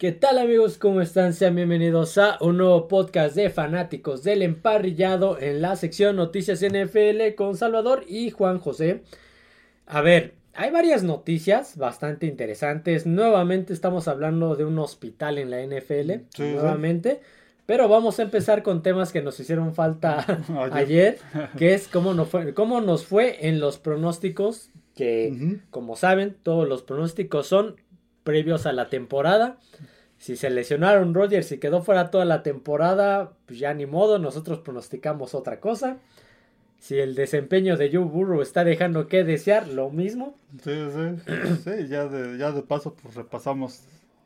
¿Qué tal amigos? ¿Cómo están? Sean bienvenidos a un nuevo podcast de fanáticos del emparrillado en la sección Noticias NFL con Salvador y Juan José. A ver, hay varias noticias bastante interesantes. Nuevamente estamos hablando de un hospital en la NFL. nuevamente. Pero vamos a empezar con temas que nos hicieron falta ayer, que es cómo nos, fue, cómo nos fue en los pronósticos, que como saben, todos los pronósticos son previos a la temporada. Si se lesionaron Rodgers y quedó fuera toda la temporada, pues ya ni modo, nosotros pronosticamos otra cosa. Si el desempeño de Joe Burrow está dejando que desear, lo mismo. Sí, sí, sí, ya de, ya de paso pues repasamos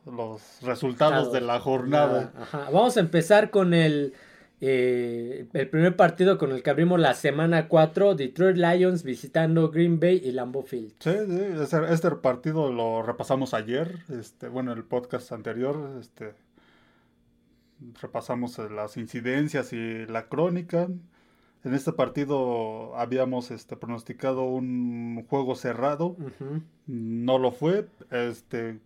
los resultados de la jornada. Vamos a empezar con el eh, el primer partido con el que abrimos la semana 4, Detroit Lions visitando Green Bay y Lambeau Field. Sí, este, partido lo repasamos ayer, este, bueno, el podcast anterior, este, repasamos las incidencias y la crónica. En este partido habíamos este, pronosticado un juego cerrado, no lo fue, este,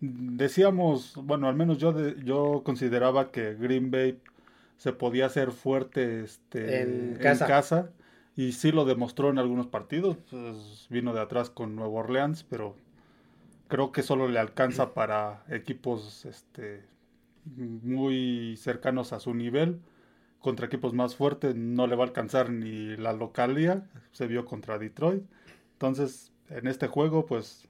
decíamos, bueno, al menos yo, yo consideraba que Green Bay se podía hacer fuerte este, en, casa. Y sí lo demostró en algunos partidos. Pues, vino de atrás con Nueva Orleans, pero creo que solo le alcanza para equipos este, muy cercanos a su nivel. Contra equipos más fuertes no le va a alcanzar ni la localía. Se vio contra Detroit. Entonces, en este juego, pues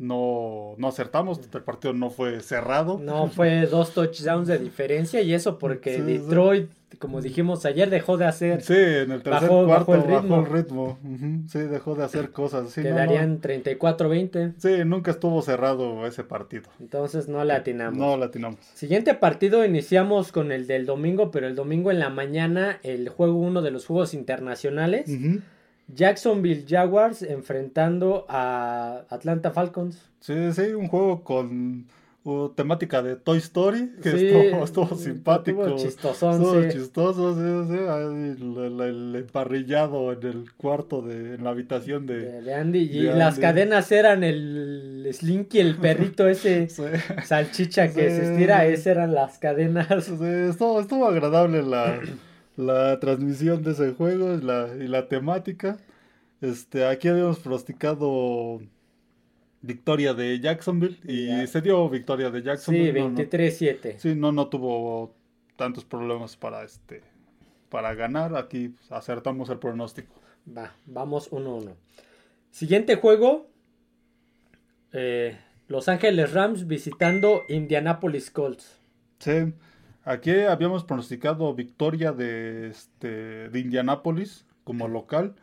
no, no acertamos, el partido no fue cerrado. No, fue dos touchdowns de diferencia y eso porque Detroit, como dijimos ayer, dejó de hacer. Sí, en el tercer cuarto bajó el ritmo. Sí, dejó de hacer cosas. Sí, Quedarían 34-20. Sí, nunca estuvo cerrado ese partido. Entonces no le atinamos. No le atinamos. Siguiente partido iniciamos con el del domingo, pero el domingo en la mañana el juego, uno de los juegos internacionales. Jacksonville Jaguars enfrentando a Atlanta Falcons. Sí, sí, un juego con uh, temática de Toy Story, que estuvo, simpático. Estuvo chistosón, estuvo chistoso, sí, sí. El, emparrillado en el cuarto, de, en la habitación de, Andy. Y las cadenas eran el Slinky, el perrito ese salchicha que se estira, esas eran las cadenas. Estuvo, estuvo agradable la la transmisión de ese juego y la, y la temática. Este, aquí habíamos pronosticado victoria de Jacksonville y se dio victoria de Jacksonville. Sí, 23-7. sí, no, no tuvo tantos problemas para este para ganar. Aquí acertamos el pronóstico. Va, vamos 1-1. Siguiente juego. Eh, Los Ángeles Rams visitando Indianapolis Colts. Sí. Aquí habíamos pronosticado victoria de, este, de Indianápolis como local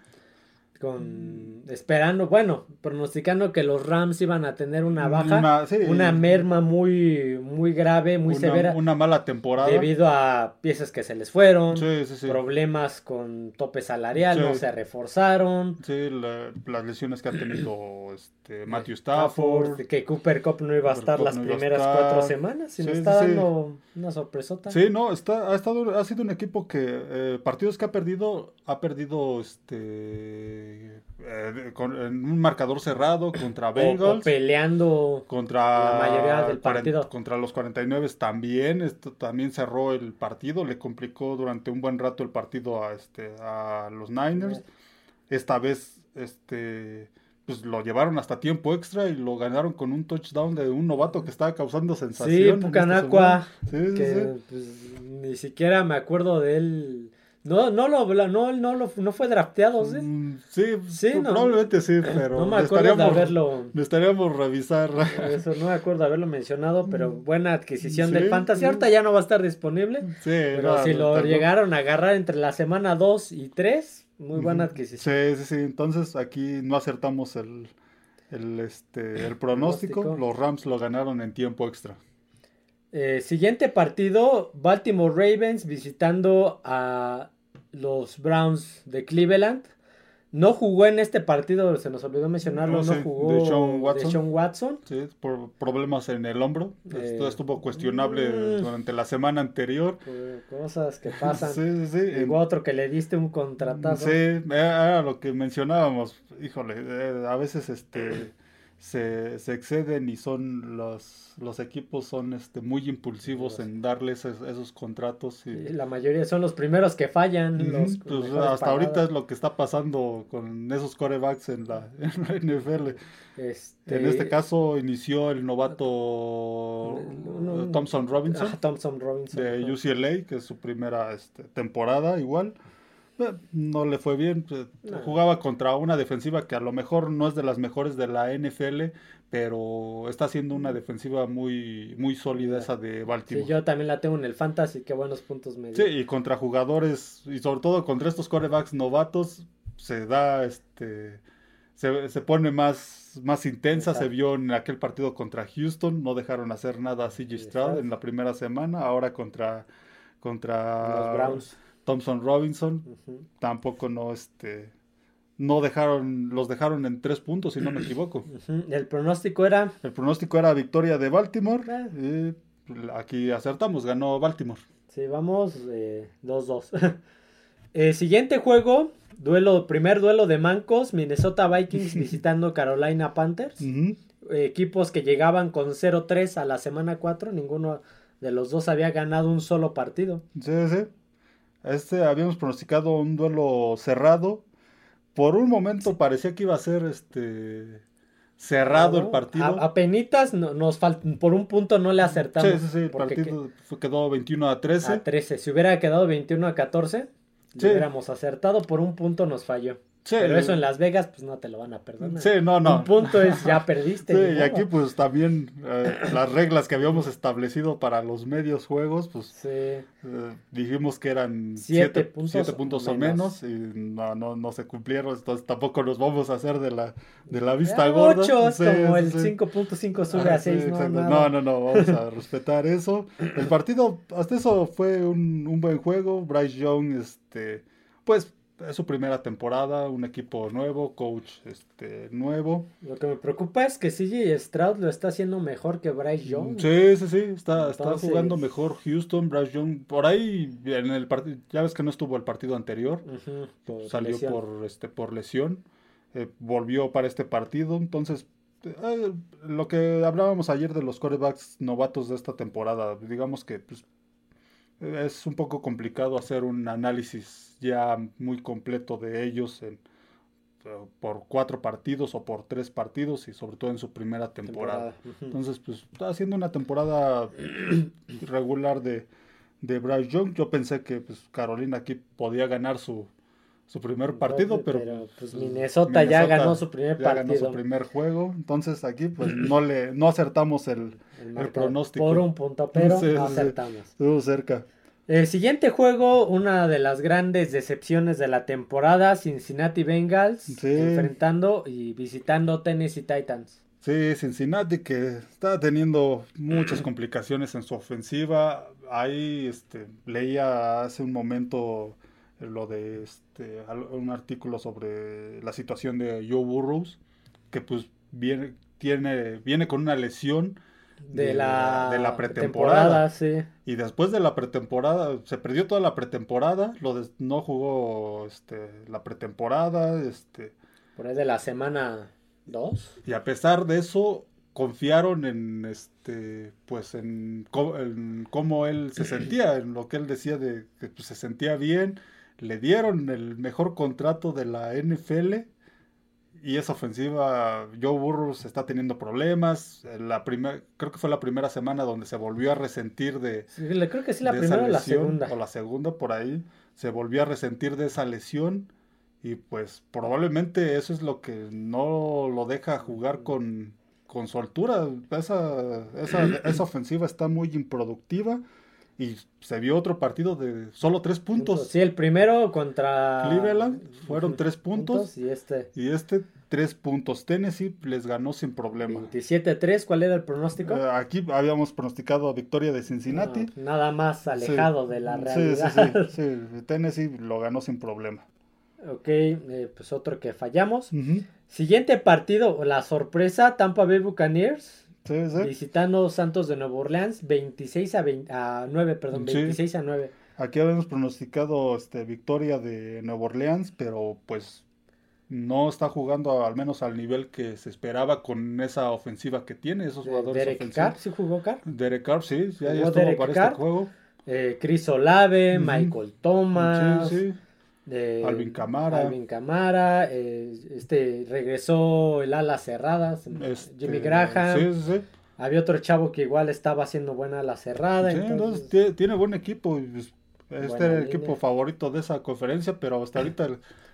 con esperando, bueno, pronosticando que los Rams iban a tener una baja, una, merma muy muy grave, muy severa, una mala temporada. debido a piezas que se les fueron, problemas con tope salarial, no se reforzaron, sí, las lesiones que ha tenido este Matthew Stafford, que Cooper Cup no iba a estar las primeras cuatro semanas, sino está dando una sorpresota. Sí, no, está ha estado ha sido un equipo que eh, partidos que ha perdido ha perdido este eh, con, en un marcador cerrado contra Bengals. peleando contra la mayoría del partido. Contra los 49 también. Esto también cerró el partido. Le complicó durante un buen rato el partido a, este, a los Niners. Esta vez este, pues lo llevaron hasta tiempo extra y lo ganaron con un touchdown de un novato que estaba causando sensación. Sí, Pucanacua. Pues, ni siquiera me acuerdo de él no, no lo, no, no, lo, no fue drafteado, ¿sí? Mm, sí, sí probablemente sí, pero. No me acuerdo de haberlo. Necesitaríamos revisar. Eso, no me acuerdo de haberlo mencionado, pero mm, buena adquisición del Fantasy. Ahorita ya no va a estar disponible. Sí, Pero si lo llegaron a agarrar entre la semana 2 y 3, muy buena adquisición. Sí, sí, sí. Entonces aquí no acertamos el, el, este, el pronóstico. Los Rams lo ganaron en tiempo extra. Eh, siguiente partido, Baltimore Ravens visitando a los Browns de Cleveland. No jugó en este partido, se nos olvidó mencionarlo, no, jugó de Sean Watson. Sí, por problemas en el hombro. Eh, estuvo cuestionable mm. durante la semana anterior. Cosas que pasan. sí, sí, sí. otro que le diste un contratazo. Sí, era lo que mencionábamos. Híjole, eh, a veces este se, se exceden y son los, los equipos son este, muy impulsivos en darles esos, contratos. Y... la mayoría son los primeros que fallan. Pues, hasta ahorita es lo que está pasando con esos corebacks en la, NFL. Este... En este caso inició el novato Thompson Robinson, Thompson Robinson de UCLA, que es su primera este, temporada igual. Eh, no le fue bien. Pues, jugaba contra una defensiva que a lo mejor no es de las mejores de la NFL, pero está siendo una defensiva muy, muy sólida esa de Baltimore. Sí, yo también la tengo en el fantasy, qué buenos puntos me Sí, y contra jugadores, y sobre todo contra estos corebacks novatos, se da este. Se, pone más, más intensa, se vio en aquel partido contra Houston, no dejaron hacer nada a CJ Stroud en la primera semana, ahora contra, contra los Browns Thompson Robinson, tampoco no este no dejaron, los dejaron en tres puntos, si no me equivoco. El pronóstico era. El pronóstico era victoria de Baltimore. Eh. Y aquí acertamos, ganó Baltimore. Sí, vamos 2-2. Eh, siguiente juego, duelo, primer duelo de mancos, Minnesota Vikings visitando Carolina Panthers. equipos que llegaban con 0-3 a la semana 4, ninguno de los dos había ganado un solo partido. Sí, sí. Este habíamos pronosticado un duelo cerrado. Por un momento parecía que iba a ser este cerrado el partido. A, penitas nos por un punto no le acertamos. Sí, sí, sí, el partido quedó 21 a 13. A 13, si hubiera quedado 21 a 14, hubiéramos acertado, por un punto nos falló. Pero eso en Las Vegas, pues no te lo van a perdonar. Sí, no, no. Un punto es ya perdiste. Sí, y aquí pues también eh, las reglas que habíamos establecido para los medios juegos, pues eh, dijimos que eran siete, puntos, o menos y no, no, no se cumplieron, entonces tampoco nos vamos a hacer de la, de la vista gorda. Ocho, como el 5.5 sube a 6, no, no, no, no, vamos a respetar eso. El partido, hasta eso fue un, un buen juego. Bryce Young, este, pues es su primera temporada, un equipo nuevo, coach este nuevo. Lo que me preocupa es que CJ Stroud lo está haciendo mejor que Bryce Young. Sí, sí, sí, está, está jugando mejor Houston, Bryce Young. Por ahí en el partido, ya ves que no estuvo el partido anterior, salió por este por lesión, eh, volvió para este partido, entonces eh, lo que hablábamos ayer de los corebacks novatos de esta temporada, digamos que pues, es un poco complicado hacer un análisis ya muy completo de ellos en, por cuatro partidos o por tres partidos y sobre todo en su primera temporada. Entonces, pues está haciendo una temporada regular de, de Bryce Young. Yo pensé que pues, Carolina aquí podía ganar su, su primer partido, pero, pues, pues, Minnesota, ya ganó su primer ya partido. ganó su primer juego, entonces aquí pues no le no acertamos el, el, pronóstico. Por un punto, pero no acertamos. Estuvo cerca. El siguiente juego, una de las grandes decepciones de la temporada, Cincinnati Bengals enfrentando y visitando Tennessee Titans. Sí, Cincinnati que está teniendo muchas complicaciones en su ofensiva. Ahí este, leía hace un momento lo de este, un artículo sobre la situación de Joe Burrows, que pues viene, tiene, viene con una lesión de, la, de la pretemporada. sí. Y después de la pretemporada, se perdió toda la pretemporada, lo no jugó este, la pretemporada. Este, Por ahí de la semana 2. Y a pesar de eso, confiaron en este pues en, cómo él se sentía, en lo que él decía de que pues, se sentía bien, le dieron el mejor contrato de la NFL y esa ofensiva, Joe Burrows está teniendo problemas. La primer, creo que fue la primera semana donde se volvió a resentir de. creo que sí, la primera o la segunda. O la segunda, por ahí. Se volvió a resentir de esa lesión. Y pues probablemente eso es lo que no lo deja jugar con, con soltura. Esa, esa, esa ofensiva está muy improductiva y se vio otro partido de solo tres puntos. Sí, el primero contra Cleveland fueron tres puntos, y este y este tres puntos. Tennessee les ganó sin problema. 27-3, ¿cuál era el pronóstico? Eh, aquí habíamos pronosticado victoria de Cincinnati. nada más alejado de la realidad. Sí, sí, sí, Tennessee lo ganó sin problema. Ok, eh, pues otro que fallamos. Siguiente partido, la sorpresa, Tampa Bay Buccaneers Visitando Santos de Nueva Orleans, 26 a, 9, perdón, 26 a 9. Aquí habíamos pronosticado este, victoria de Nueva Orleans, pero pues no está jugando al menos al nivel que se esperaba con esa ofensiva que tiene, esos jugadores Derek Carr, ¿sí jugó Carr? Derek Carr, sí, ya, ya estuvo para este juego. Eh, Chris Olave, Michael Thomas. Sí, sí. Alvin Camara. Alvin Camara, eh, este, regresó el ala cerrada, este, Jimmy Graham. Sí, sí, Había otro chavo que igual estaba haciendo buena ala cerrada. entonces... tiene buen equipo. Este era el equipo favorito de esa conferencia, pero hasta ahorita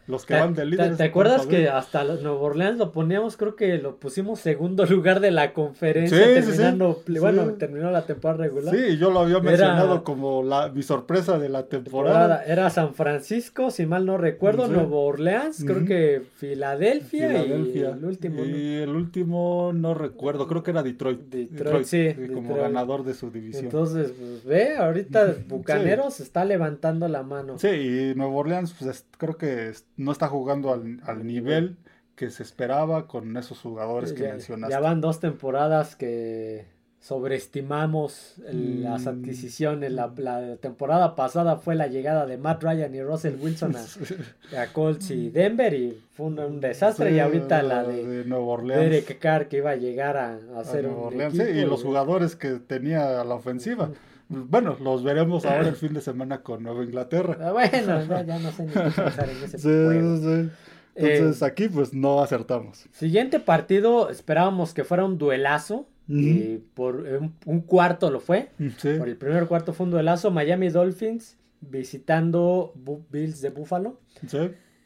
los que van de líderes. ¿Te, acuerdas que hasta Nuevo Orleans lo poníamos, creo que lo pusimos segundo lugar de la conferencia, terminando, bueno, terminó la temporada regular. Sí, yo lo había mencionado como la, mi sorpresa de la temporada. Era San Francisco, si mal no recuerdo, Nuevo Orleans, creo que Filadelfia, y el último. Y el último no recuerdo, creo que era Detroit. Detroit, sí. Como ganador de su división. Entonces, pues, ve, ahorita Bucaneros está levantando la mano. Sí, y Nuevo Orleans, pues creo que no está jugando al, nivel que se esperaba con esos jugadores que mencionaste. Ya van dos temporadas que sobreestimamos las mm. adquisiciones. La, temporada pasada fue la llegada de Matt Ryan y Russell Wilson a, Colts y Denver y fue un, desastre. y ahorita la de, Orleans. Derek Carr que iba a llegar a, hacer un y los jugadores que tenía a la ofensiva. Bueno, los veremos ahora el fin de semana con Nueva Inglaterra. Ah, bueno, ya, no sé ni qué pensar en ese sí, Entonces eh, aquí pues no acertamos. Siguiente partido, esperábamos que fuera un duelazo. y por un, cuarto lo fue. Por el primer cuarto fue un duelazo. Miami Dolphins visitando Bills de Buffalo.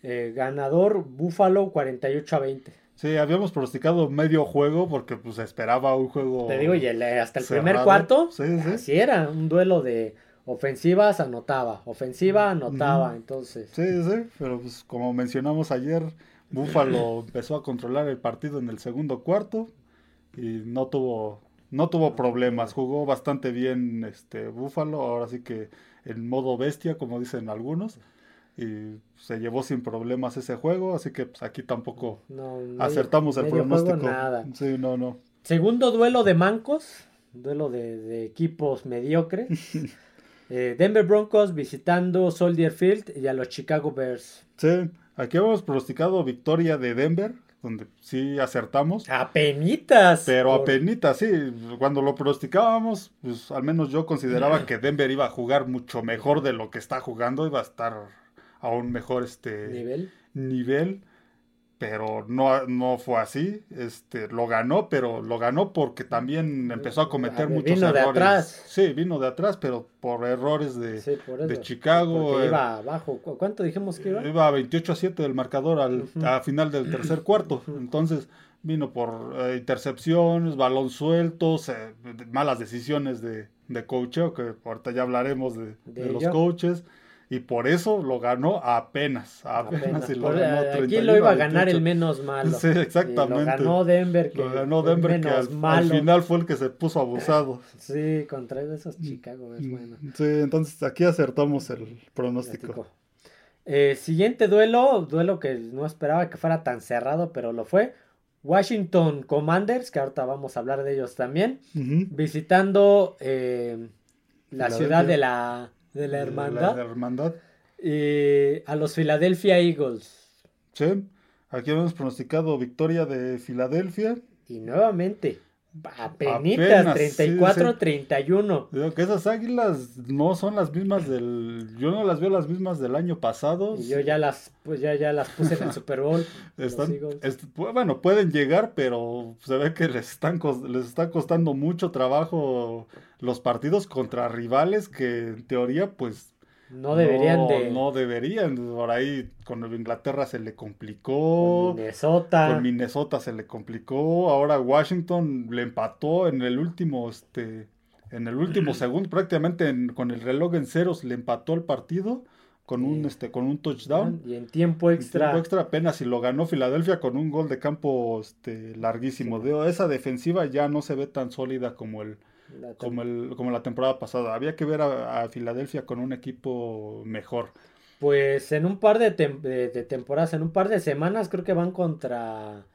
Eh, ganador Buffalo 48 a 20. Sí, habíamos pronosticado medio juego porque pues esperaba un juego. Te digo, y hasta el primer cuarto, sí, sí. así era, un duelo de ofensivas anotaba, ofensiva anotaba, entonces. Sí, sí, pero pues como mencionamos ayer, Búfalo empezó a controlar el partido en el segundo cuarto y no tuvo no tuvo problemas, jugó bastante bien este Búfalo, ahora sí que en modo bestia, como dicen algunos y se llevó sin problemas ese juego, así que pues, aquí tampoco acertamos el pronóstico. Nada. Sí, no, no. Segundo duelo de mancos, duelo de, equipos mediocres. Eh, Denver Broncos visitando Soldier Field y a los Chicago Bears. Sí, aquí hemos pronosticado victoria de Denver, donde sí acertamos. Apenitas. Pero a apenitas, sí. Cuando lo pronosticábamos, pues al menos yo consideraba que Denver iba a jugar mucho mejor de lo que está jugando, iba a estar a un mejor este nivel, nivel pero no, no fue así. Este, lo ganó, pero lo ganó porque también empezó a cometer muchos vino errores. De atrás. Sí, vino de atrás, pero por errores de, de Chicago. Eh, iba abajo. ¿Cuánto dijimos que iba? Iba a 28 a 7 del marcador al, a final del tercer cuarto. Entonces vino por eh, intercepciones, balón sueltos, eh, malas decisiones de, de coacheo, que ahorita ya hablaremos de, de los coaches y por eso lo ganó apenas. Apenas, y lo ganó Aquí lo iba a ganar el menos malo. Sí, exactamente. lo ganó Denver. Que lo ganó Denver, que al, final fue el que se puso abusado. Sí, contra esos Chicago es bueno. Sí, entonces aquí acertamos el pronóstico. Eh, siguiente duelo, duelo que no esperaba que fuera tan cerrado, pero lo fue. Washington Commanders, que ahorita vamos a hablar de ellos también, visitando eh, la ciudad de la de la hermandad. hermandad. Y a los Philadelphia Eagles. Sí, aquí hemos pronosticado victoria de Filadelfia. Y nuevamente, apenitas, 34-31. Digo que esas águilas no son las mismas del... Yo no las veo las mismas del año pasado. Y yo ya las, pues ya, ya las puse en el Super Bowl. bueno, pueden llegar, pero se ve que les, están, les está costando mucho trabajo los partidos contra rivales que en teoría pues no deberían de. No deberían. Por ahí con Inglaterra se le complicó. Con Minnesota. Con Minnesota se le complicó. Ahora Washington le empató en el último, este, en el último segundo, prácticamente con el reloj en ceros le empató el partido con un este con un touchdown y en tiempo extra en tiempo extra apenas y lo ganó Filadelfia con un gol de campo este larguísimo esa defensiva ya no se ve tan sólida como el como, el, como la temporada pasada. Había que ver a, Filadelfia con un equipo mejor. Pues en un par de, de, temporadas, en un par de semanas, creo que van contra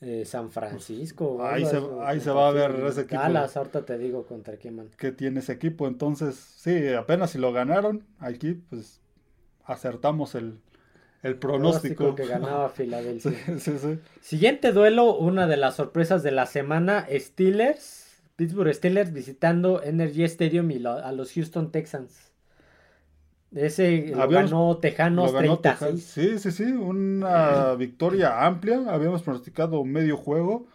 eh, San Francisco. Ahí, se, ahí se va a ver ese equipo. Dallas, ahorita te digo contra quién van. Que tiene ese equipo. Entonces, sí, apenas si lo ganaron aquí, pues acertamos el, el pronóstico. que ganaba Filadelfia. Siguiente duelo, una de las sorpresas de la semana, Steelers, Pittsburgh Steelers visitando Energy Stadium y a los Houston Texans. Ese lo ganó Tejanos 30. Sí, sí, sí, una victoria amplia. Habíamos pronosticado medio juego,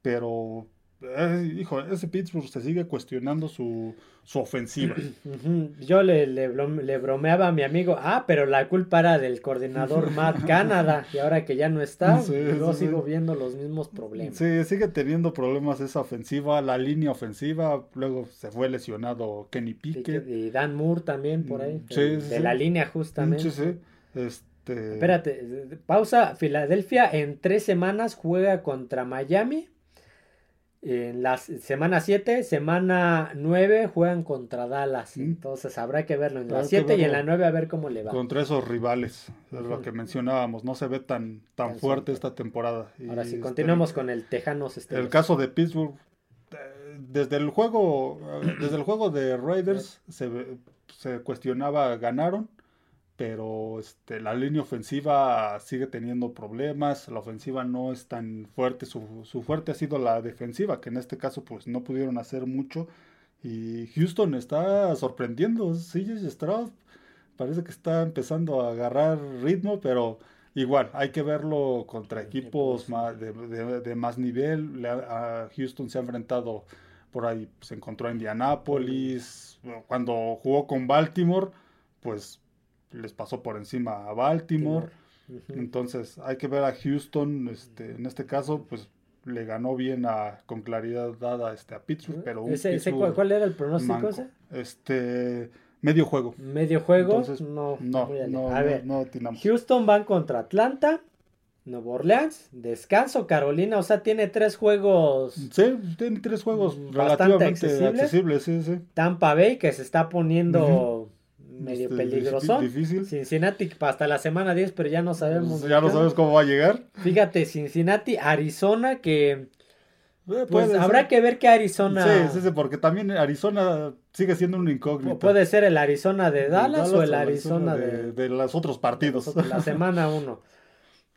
pero eh, hijo, ese Pittsburgh se sigue cuestionando su, su ofensiva. Yo le, le, bromeaba a mi amigo, ah, pero la culpa era del coordinador Matt Canada, y ahora que ya no está, yo sigo viendo los mismos problemas. Sí, sigue teniendo problemas esa ofensiva, la línea ofensiva, luego se fue lesionado Kenny Pickett. Y Dan Moore también por ahí, de, la línea justamente. Sí, sí. Este... Espérate, pausa, Filadelfia en tres semanas juega contra Miami en la semana 7, semana 9 juegan contra Dallas. Entonces habrá que verlo en la 7 y en la 9 a ver cómo le va. Contra esos rivales, es lo que mencionábamos. No se ve tan, tan, fuerte esta temporada. Ahora sí, continuamos con el Tejanos. Este el caso de Pittsburgh, eh, desde el juego, eh, desde el juego de Raiders se, se cuestionaba, ganaron pero este, la línea ofensiva sigue teniendo problemas, la ofensiva no es tan fuerte, su, fuerte ha sido la defensiva, que en este caso pues no pudieron hacer mucho y Houston está sorprendiendo, CJ Stroud parece que está empezando a agarrar ritmo, pero igual hay que verlo contra equipos más de, más nivel, a Houston se ha enfrentado por ahí, se encontró a Indianapolis, cuando jugó con Baltimore, pues les pasó por encima a Baltimore. Entonces hay que ver a Houston, este, en este caso, pues le ganó bien a, con claridad dada este, a Pittsburgh, pero ¿cuál, era el pronóstico ese? Este, medio juego. Medio juego, Entonces, no, no, a ver, Houston van contra Atlanta, Nuevo Orleans, descanso Carolina, o sea, tiene tres juegos. Sí, tiene tres juegos bastante accesibles. sí, sí. Tampa Bay, que se está poniendo medio este, peligroso. Difícil. Cincinnati hasta la semana 10, pero ya no sabemos. Ya no sabes cómo va a llegar. Fíjate, Cincinnati, Arizona, que. Eh, pues habrá que ver qué Arizona. Sí, sí, porque también Arizona sigue siendo un incógnito. Puede ser el Arizona de Dallas, o el Arizona, de, de, los otros partidos. la semana 1.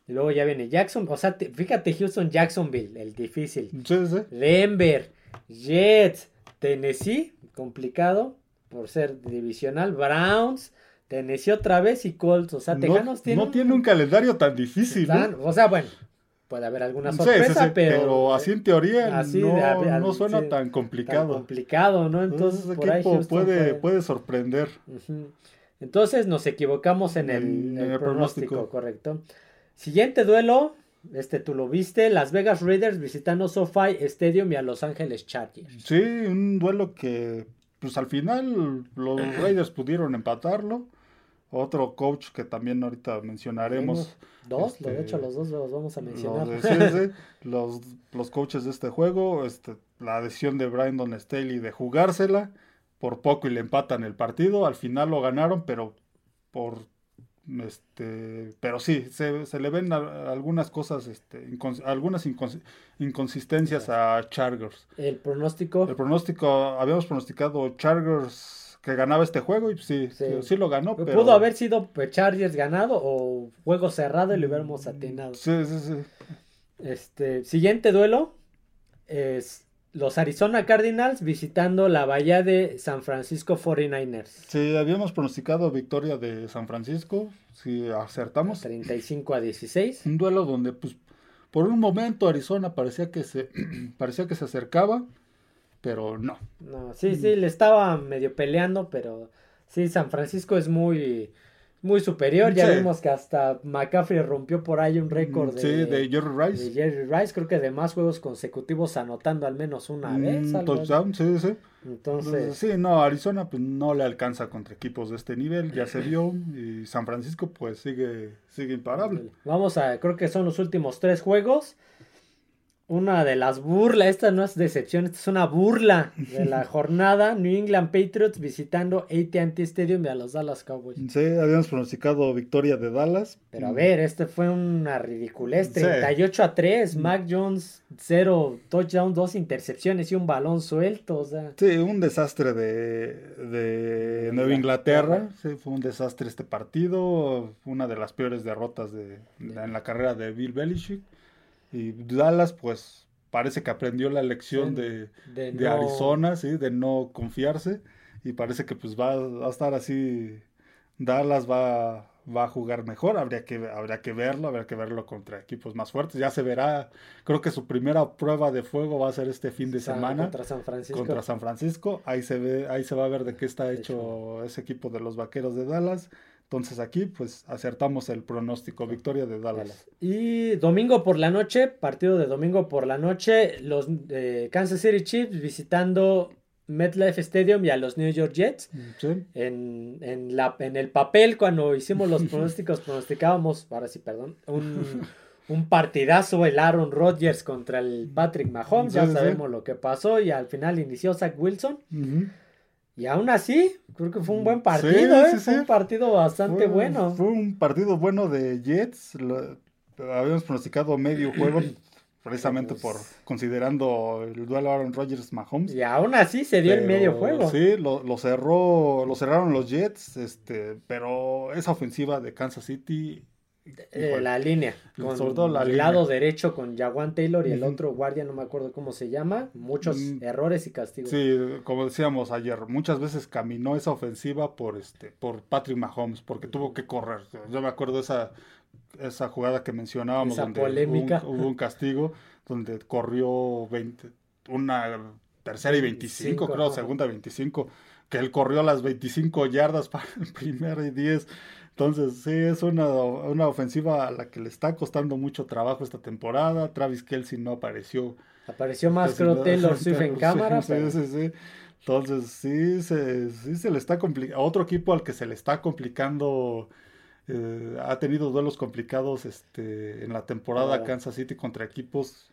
Y luego ya viene Jackson, o sea, fíjate Houston, Jacksonville, el difícil. Sí, sí. Denver, Jets, Tennessee, complicado por ser divisional, Browns, Tennessee otra vez y Colts. O sea, Tejanos tiene. No tiene un calendario tan difícil. ¿eh? O sea, bueno, puede haber alguna sorpresa, pero, así en teoría no, suena tan complicado. Tan complicado, ¿no? Entonces, por ahí puede, puede, sorprender. Entonces nos equivocamos en el, pronóstico, correcto. Siguiente duelo, este tú lo viste, Las Vegas Raiders visitando SoFi Stadium y a Los Ángeles Chargers. Sí, un duelo que pues al final los Raiders pudieron empatarlo. Otro coach que también ahorita mencionaremos. Dos, de hecho los dos los vamos a mencionar. Los, los, coaches de este juego, este, la decisión de Brandon Staley de jugársela, por poco y le empatan el partido, al final lo ganaron, pero por este, pero sí, se, se le ven algunas cosas, este, algunas inconsistencias a Chargers. ¿El pronóstico? El pronóstico, habíamos pronosticado Chargers que ganaba este juego y sí, sí, lo ganó. Pero... Pudo haber sido pues, Chargers ganado o juego cerrado y lo hubiéramos atinado. Sí, sí, sí. Este, siguiente duelo es los Arizona Cardinals visitando la bahía de San Francisco 49ers. Sí, habíamos pronosticado victoria de San Francisco, si acertamos. 35 a 16. Un duelo donde, pues, por un momento Arizona parecía que se, parecía que se acercaba, pero no. No, sí, sí, le estaba medio peleando, pero sí, San Francisco es muy muy superior. Ya vimos que hasta McCaffrey rompió por ahí un récord de, de Jerry Rice. De Jerry Rice, creo que de más juegos consecutivos anotando al menos una mm, vez. touchdown, sí, sí. Entonces, sí, no, Arizona pues no le alcanza contra equipos de este nivel, ya se vio, y San Francisco pues sigue, sigue imparable. Vamos a, creo que son los últimos tres juegos. Una de las burlas, esta no es decepción, esta es una burla de la jornada. New England Patriots visitando AT&T Stadium y a los Dallas Cowboys. Sí, habíamos pronosticado victoria de Dallas. Pero a ver, este fue una ridiculez, 38 a 3, Mac Jones 0 touchdown, dos intercepciones y un balón suelto, o sea. Sí, un desastre de, de Nueva Inglaterra, sí, fue un desastre este partido, una de las peores derrotas de, en la carrera de Bill Belichick. Y Dallas, pues, parece que aprendió la lección de, Arizona, ¿sí? De no confiarse. Y parece que pues va, a estar así. Dallas va, va a jugar mejor. Habría que, habría que verlo, habría que verlo contra equipos más fuertes. Ya se verá. Creo que su primera prueba de fuego va a ser este fin de semana. Contra San Francisco. Contra San Francisco. Ahí se ve, ahí se va a ver de qué está hecho ese equipo de los vaqueros de Dallas. Entonces aquí pues acertamos el pronóstico, victoria de Dallas. Y domingo por la noche, partido de domingo por la noche, los eh, Kansas City Chiefs visitando MetLife Stadium y a los New York Jets. Mm, en, en, la, en el papel, cuando hicimos los pronósticos, pronosticábamos, ahora sí, perdón, un, un partidazo el Aaron Rodgers contra el Patrick Mahomes. ya sabemos lo que pasó y al final inició Zach Wilson. Y aún así, creo que fue un buen partido, ¿eh? fue un partido bastante bueno. Fue un partido bueno de Jets. habíamos pronosticado medio juego, precisamente por considerando el duelo Aaron Rodgers Mahomes. Y aún así se dio el medio juego. Sí, lo, lo, cerró, lo cerraron los Jets, este, pero esa ofensiva de Kansas City eh, la línea. Con sobre todo el lado derecho con Jaguan Taylor y el otro guardia, no me acuerdo cómo se llama. Muchos mm. errores y castigos. Sí, como decíamos ayer, muchas veces caminó esa ofensiva por este por Patrick Mahomes, porque tuvo que correr. Yo me acuerdo esa, esa jugada que mencionábamos, donde polémica. Hubo, un, castigo, donde corrió 20, una tercera y 25, creo, segunda 25, que él corrió las 25 yardas para el primer y 10 entonces, sí, es una, ofensiva a la que le está costando mucho trabajo esta temporada. Travis Kelsey no apareció. Apareció más creo Taylor Swift en cámara. Sí, sí, sí. Entonces, sí se, sí se le está complicando. Otro equipo al que se le está complicando. Eh, ha tenido duelos complicados este, en la temporada Kansas City contra equipos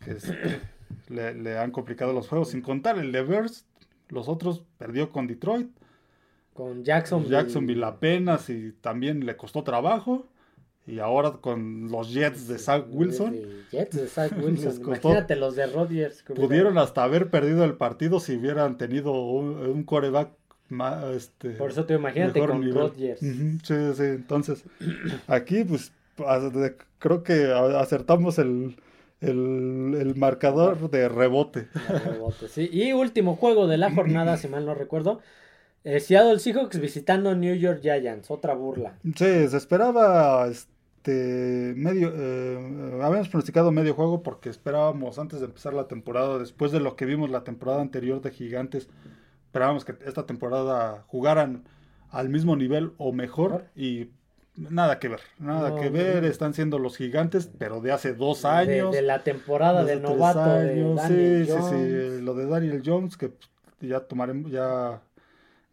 que este, le, han complicado los juegos. Sin contar el Levers, los otros perdió con Detroit con Jacksonville. Jacksonville apenas y también le costó trabajo. Y ahora con los Jets de Zach Wilson. Jets de Zach Wilson. Imagínate los de Rodgers. Pudieron hasta haber perdido el partido si hubieran tenido un, coreback más, este, Por eso te imagínate con Rodgers. sí, sí, entonces aquí pues creo que acertamos el, el, marcador de rebote. rebote sí. Y último juego de la jornada, si mal no recuerdo. Eh, Seattle Seahawks visitando New York Giants, otra burla. Sí, se esperaba este medio, eh, habíamos pronosticado medio juego porque esperábamos antes de empezar la temporada, después de lo que vimos la temporada anterior de Gigantes, esperábamos que esta temporada jugaran al mismo nivel o mejor y nada que ver, nada que ver, están siendo los gigantes, pero de hace dos años. De, la temporada del novato. De sí, sí, sí, lo de Daniel Jones, que ya tomaremos, ya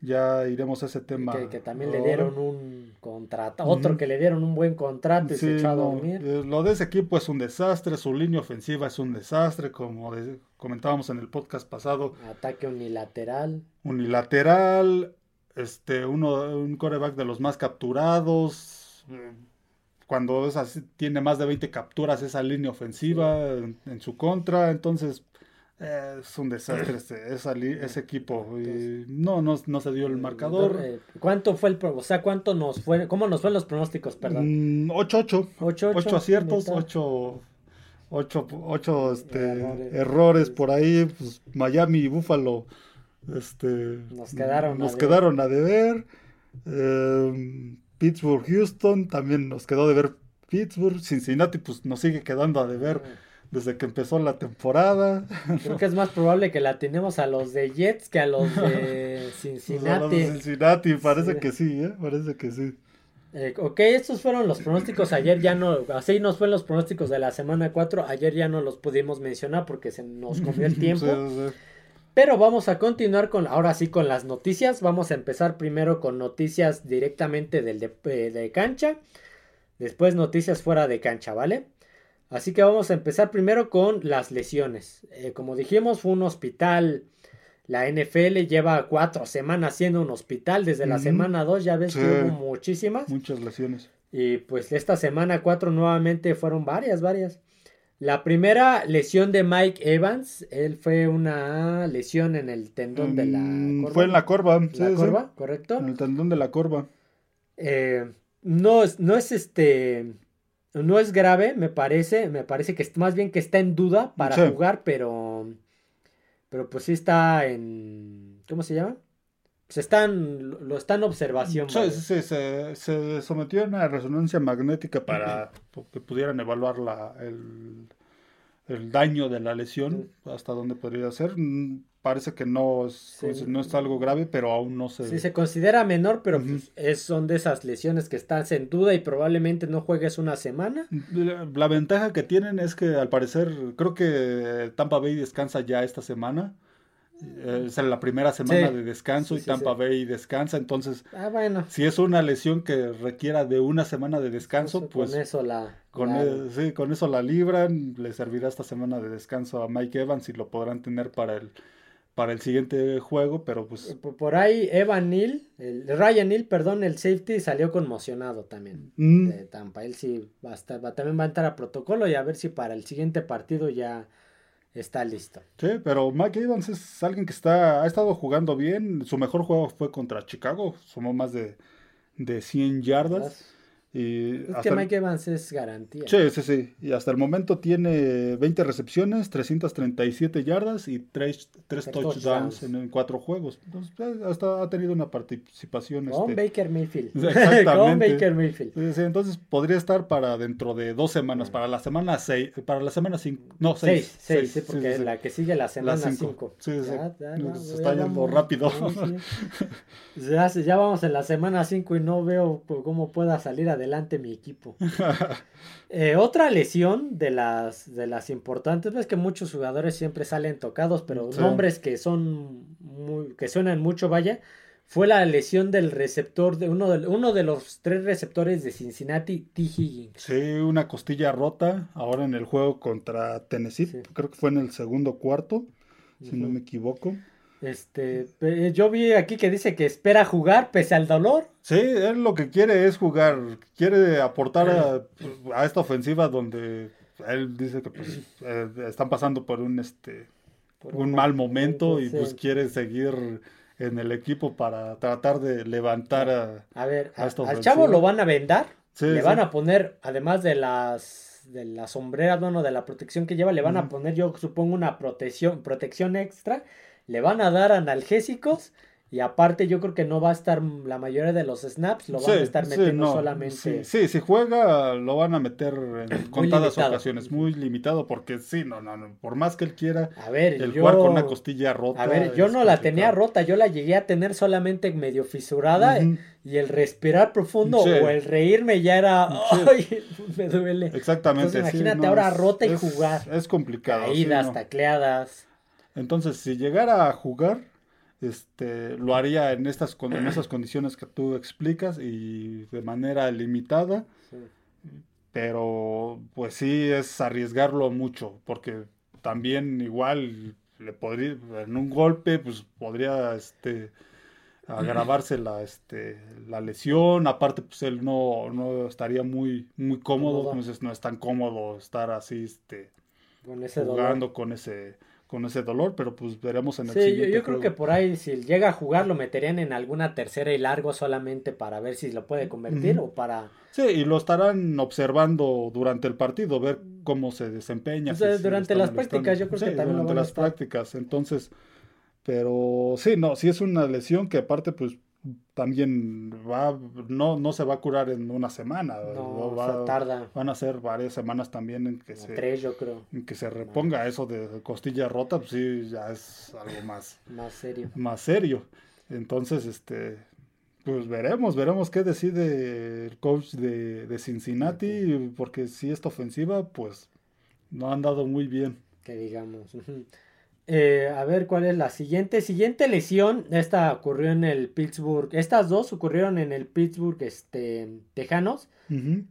ya iremos a ese tema. Que, también le dieron un contrato, otro que le dieron un buen contrato y se echó a dormir. Eh, lo de ese equipo es un desastre, su línea ofensiva es un desastre, como comentábamos en el podcast pasado. Ataque unilateral. Unilateral, este, uno, un coreback de los más capturados. Cuando es así, tiene más de 20 capturas esa línea ofensiva en su contra, entonces es un desastre ese, ese equipo. no, no, no, se dio el marcador. Eh, ¿Cuánto fue el o sea, cuánto nos fue, cómo nos fueron los pronósticos, perdón? 8-8. Mm, 8 aciertos, 8 ocho, ocho, este, errores. por ahí, pues Miami y Buffalo este, nos quedaron, nos a, quedaron a deber. Em, Pittsburgh, Houston, también nos quedó de ver Pittsburgh. Cincinnati, pues nos sigue quedando a deber desde que empezó la temporada. Creo que es más probable que la tenemos a los de Jets que a los de Cincinnati. a los de Cincinnati, parece que sí, ¿eh? Parece que sí. Eh, ok, estos fueron los pronósticos. Ayer ya no, así nos fueron los pronósticos de la semana 4. Ayer ya no los pudimos mencionar porque se nos comió el tiempo. Pero vamos a continuar con, ahora sí, con las noticias. Vamos a empezar primero con noticias directamente del de, eh, de cancha. Después noticias fuera de cancha, ¿vale? Así que vamos a empezar primero con las lesiones. Eh, como dijimos, fue un hospital. La NFL lleva cuatro semanas siendo un hospital. Desde la semana dos ya ves que hubo muchísimas. Muchas lesiones. Y pues esta semana cuatro nuevamente fueron varias, varias. La primera lesión de Mike Evans, él fue una lesión en el tendón de la mm, corva. Fue en la corva, ¿La corva? ¿correcto? En el tendón de la corva. Eh, no, no es este no es grave, me parece. Me parece que más bien que está en duda para jugar, pero. Pero pues sí está en. ¿Cómo se llama? Pues están. Lo están en observación. Sí, sí, se, se, sometió a una resonancia magnética para que pudieran evaluar la, el, el daño de la lesión, hasta dónde podría ser parece que no es, pues, no es algo grave, pero aún no se... Sí, se considera menor, pero pues, es, son de esas lesiones que están en duda y probablemente no juegues una semana. La, ventaja que tienen es que al parecer, creo que Tampa Bay descansa ya esta semana. Es la primera semana de descanso y Tampa Bay descansa, entonces ah, bueno. si es una lesión que requiera de una semana de descanso, pues con eso la con, e, sí, con eso la libran, le servirá esta semana de descanso a Mike Evans y lo podrán tener para el para el siguiente juego, pero pues... Por ahí Evan Neal, el, Ryan Neal, perdón, el safety salió conmocionado también mm. de Tampa. Él sí va a estar, va, también va a entrar a protocolo y a ver si para el siguiente partido ya está listo. Sí, pero Mike Evans es alguien que está, ha estado jugando bien. Su mejor juego fue contra Chicago, sumó más de, de 100 yardas. Y es que Mike Evans es garantía. Sí, sí, sí. Y hasta el momento tiene 20 recepciones, 337 yardas y 3, touchdowns, en, cuatro juegos. Entonces, eh, hasta ha tenido una participación. Con este... Baker Mayfield. Con Baker Mayfield. Sí, entonces podría estar para dentro de dos semanas, para la semana 6, para la semana 5. No, 6. 6, sí, porque la que sigue la semana 5. Sí, sí. Se está yendo rápido. ya, ya vamos en la semana 5 y no veo cómo pueda salir adelante adelante mi equipo. Eh, otra lesión de las, de las importantes, es que muchos jugadores siempre salen tocados, pero nombres que son muy, que suenan mucho, vaya, fue la lesión del receptor, de uno de, uno de los tres receptores de Cincinnati, T. Higgins. Sí, una costilla rota ahora en el juego contra Tennessee, creo que fue en el segundo cuarto, si no me equivoco. Este, yo vi aquí que dice que espera jugar pese al dolor. Sí, él lo que quiere es jugar, quiere aportar a, esta ofensiva donde él dice que pues, eh, están pasando por un este un, mal momento y pues quiere seguir en el equipo para tratar de levantar a, a ver, al chavo lo van a vendar, le van a poner además de las de la sombrera, bueno, de la protección que lleva, le van a poner yo supongo una protección protección extra le van a dar analgésicos y aparte yo creo que no va a estar la mayoría de los snaps, lo van a estar metiendo solamente. Sí, si juega lo van a meter en contadas ocasiones, muy limitado porque sí, no, no, no, por más que él quiera, a ver, el jugar con una costilla rota. A ver, yo no la tenía rota, yo la llegué a tener solamente medio fisurada y el respirar profundo o el reírme ya era, ay, me duele. Exactamente. imagínate ahora rota y jugar. Es complicado. Caídas, tacleadas. Entonces, si llegara a jugar, este, lo haría en, estas, en esas condiciones que tú explicas y de manera limitada. Pero, pues sí, es arriesgarlo mucho, porque también igual le podría, en un golpe, pues podría, este, agravarse la, este, la lesión, aparte pues él no, no estaría muy, muy cómodo, entonces no es tan cómodo estar así, este, jugando con ese con ese dolor, pero pues veremos en el sí, siguiente. Yo, yo creo que por ahí, si llega a jugar, lo meterían en alguna tercera y largo solamente para ver si lo puede convertir o para. Sí, y lo estarán observando durante el partido, ver cómo se desempeña. durante las prácticas, yo creo que también durante las prácticas, entonces. Pero sí, no, sí es una lesión que aparte, pues también va, no, no se va a curar en una semana. No, va, tarda. Van a ser varias semanas también en que se. Tres, yo creo. En que se reponga eso de costilla rota, pues sí, ya es algo más. más serio. Más serio. Entonces, este. Pues veremos, veremos qué decide el coach de, de Cincinnati, porque si esta ofensiva, pues no han dado muy bien. Que digamos. Eh, a ver cuál es la siguiente. Siguiente lesión. Esta ocurrió en el Pittsburgh. Estas dos ocurrieron en el Pittsburgh este, Tejanos.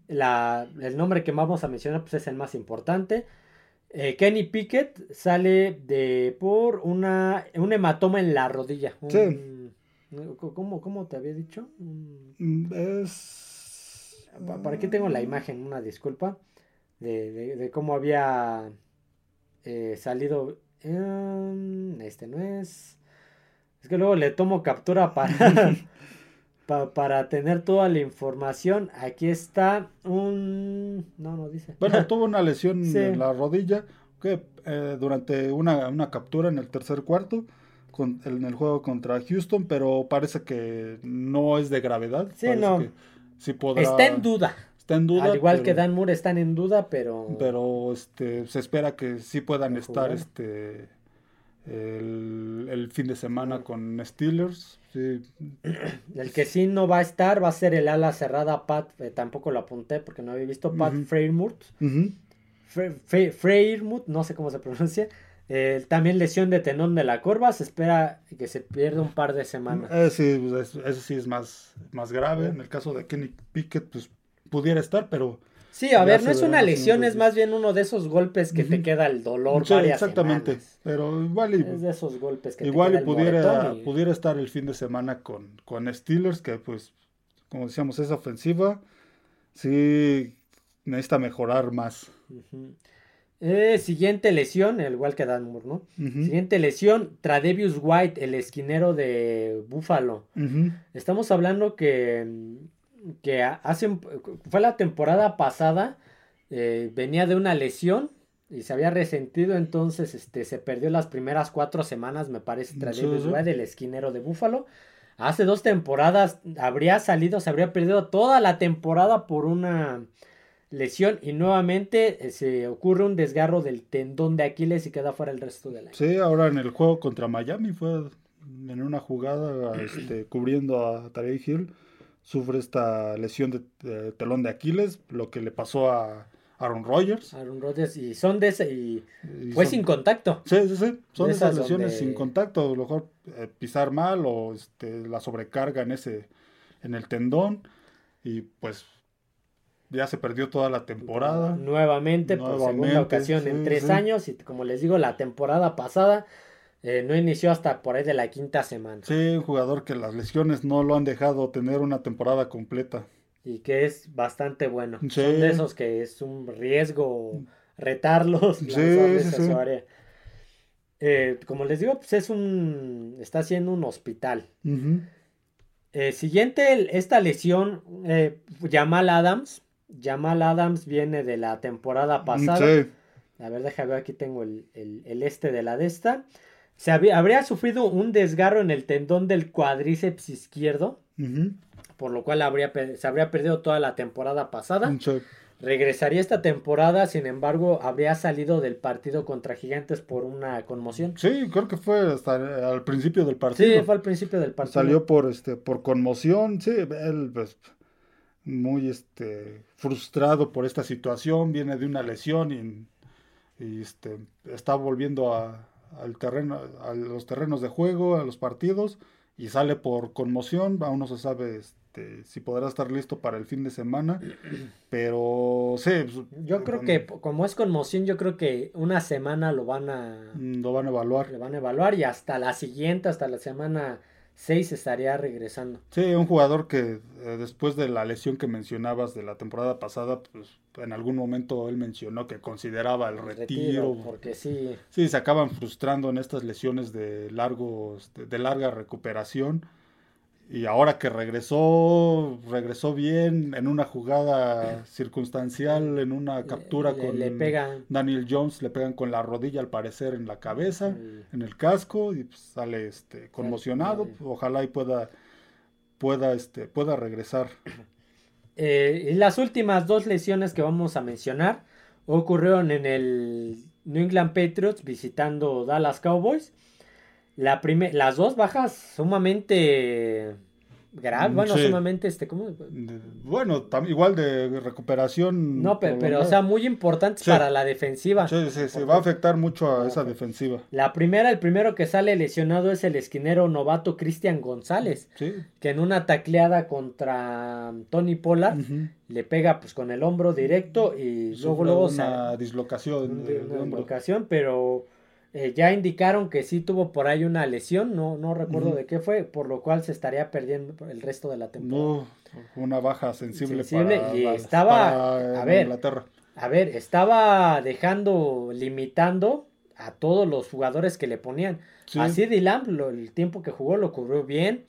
la, el nombre que vamos a mencionar pues, es el más importante. Eh, Kenny Pickett sale de por una, un hematoma en la rodilla. sí. ¿cómo, ¿Cómo te había dicho? Mm, es. ¿Para qué tengo la imagen? Una disculpa. De, de, cómo había eh, salido. Em, este no es. Es que luego le tomo captura para. para tener toda la información. Aquí está un... No, no dice. Bueno, tuvo una lesión en la rodilla que eh, durante una, una, captura en el tercer cuarto con, en el juego contra Houston, pero parece que no es de gravedad. Sí, no. Está en duda. Está en duda. Al igual que Dan Moore están en duda, pero... Pero este, se espera que sí puedan estar este el, fin de semana con Steelers. El que sí no va a estar va a ser el ala cerrada Pat, eh, tampoco lo apunté porque no había visto, Pat uh no sé cómo se pronuncia. Eh, también lesión de tenón de la corva, se espera que se pierda un par de semanas. Eh, sí, pues, eso sí es más, más grave. En el caso de Kenny Pickett, pues pudiera estar, pero Sí, a ver, no es una lesión, es más bien uno de esos golpes que te queda el dolor sí, exactamente. Pero igual y, es de esos golpes que igual te pudiera, pudiera estar el fin de semana con, con Steelers, que pues, como decíamos, es ofensiva. Sí, necesita mejorar más. Eh, siguiente lesión, el igual que Dan Moore, ¿no? Siguiente lesión, Tradevius White, el esquinero de Buffalo. Estamos hablando que que hace, fue la temporada pasada, eh, venía de una lesión y se había resentido, entonces este, se perdió las primeras cuatro semanas, me parece, tras del esquinero de Búfalo. Hace dos temporadas habría salido, se habría perdido toda la temporada por una lesión y nuevamente eh, se ocurre un desgarro del tendón de Aquiles y queda fuera el resto del año. Sí, ahora en el juego contra Miami fue en una jugada este, cubriendo a Tarek Hill sufre esta lesión de, telón de Aquiles, lo que le pasó a Aaron Rodgers. Aaron Rodgers, y son de ese, y, fue sin contacto. Sí, sí, sí, son de esas, lesiones sin contacto, a lo mejor eh, pisar mal o este, la sobrecarga en ese, en el tendón, y pues ya se perdió toda la temporada. Nuevamente, por segunda ocasión en tres años, y como les digo, la temporada pasada eh, no inició hasta por ahí de la quinta semana. Sí, un jugador que las lesiones no lo han dejado tener una temporada completa. Y que es bastante bueno. Son de esos que es un riesgo retarlos. Sí, sí, eh, como les digo, pues es un. Está haciendo un hospital. Eh, siguiente, esta lesión, Jamal Adams. Jamal Adams viene de la temporada pasada. Sí. A ver, déjame ver, aquí tengo el, el este de la de esta se habría sufrido un desgarro en el tendón del cuádriceps izquierdo, por lo cual habría, se habría perdido toda la temporada pasada. Regresaría esta temporada, sin embargo, habría salido del partido contra Gigantes por una conmoción. Sí, creo que fue hasta al principio del partido. Sí, fue al principio del partido. Salió por este por conmoción, sí, él pues, muy este frustrado por esta situación, viene de una lesión y, y este está volviendo a, al terreno, a los terrenos de juego, a los partidos, y sale por conmoción, aún no se sabe este, si podrá estar listo para el fin de semana, pero sí. Pues, yo creo que como es conmoción, yo creo que una semana lo van a... Mm, lo van a evaluar. Lo van a evaluar y hasta la siguiente, hasta la semana 6 estaría regresando. Sí, un jugador que eh, después de la lesión que mencionabas de la temporada pasada, pues en algún momento él mencionó que consideraba el, retiro, Porque sí. Sí, se acaban frustrando en estas lesiones de, largo, de larga recuperación y ahora que regresó, regresó bien en una jugada circunstancial, en una captura con Daniel Jones, le pegan con la rodilla al parecer en la cabeza, en el casco, y pues sale este conmocionado. Ojalá y pueda, pueda, este, pueda regresar. Eh, y las últimas dos lesiones que vamos a mencionar ocurrieron en el New England Patriots visitando Dallas Cowboys. La las dos bajas sumamente grave, bueno, sumamente, este, ¿cómo? bueno, igual de recuperación. No, pero, o sea, muy importante para la defensiva. Sí, sí, sí, va a afectar mucho a esa defensiva. La primera, el primero que sale lesionado es el esquinero novato Cristian González, que en una tacleada contra Tony Pollard le pega pues con el hombro directo y luego luego una dislocación, una dislocación, pero eh, ya indicaron que sí tuvo por ahí una lesión, no, no recuerdo de qué fue, por lo cual se estaría perdiendo el resto de la temporada. No, una baja sensible, para, y estaba, a ver, Inglaterra. A ver, estaba dejando, limitando a todos los jugadores que le ponían. Así A Lamb, el tiempo que jugó lo cubrió bien.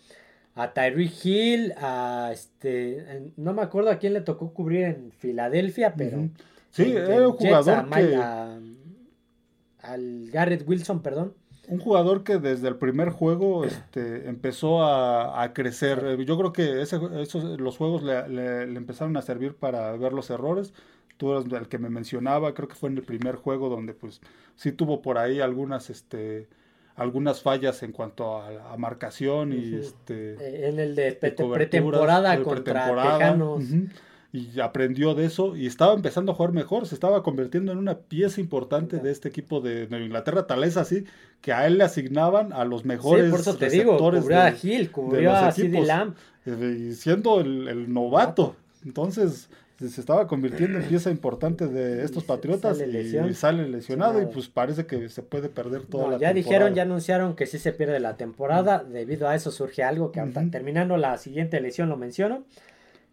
A Tyree Hill, a este, no me acuerdo a quién le tocó cubrir en Filadelfia, pero... Sí, era un jugador que al Garrett Wilson, perdón. Un jugador que desde el primer juego este, empezó a, crecer. Yo creo que ese, esos, los juegos le, empezaron a servir para ver los errores. Tú eres el que me mencionaba, creo que fue en el primer juego donde pues sí tuvo por ahí algunas este algunas fallas en cuanto a, marcación y este eh, en el de, pretemporada contra Tejanos y aprendió de eso y estaba empezando a jugar mejor, se estaba convirtiendo en una pieza importante de este equipo de Nueva Inglaterra, tal es así que a él le asignaban a los mejores sí, por eso te digo, cubrió a Gil, cubrió a CD Lamb. Eh, y siendo el, novato, entonces se estaba convirtiendo en pieza importante de estos Patriotas y sale lesionado y pues parece que se puede perder toda la ya dijeron, ya anunciaron que sí se pierde la temporada, debido a eso surge algo que terminando la siguiente lesión lo menciono.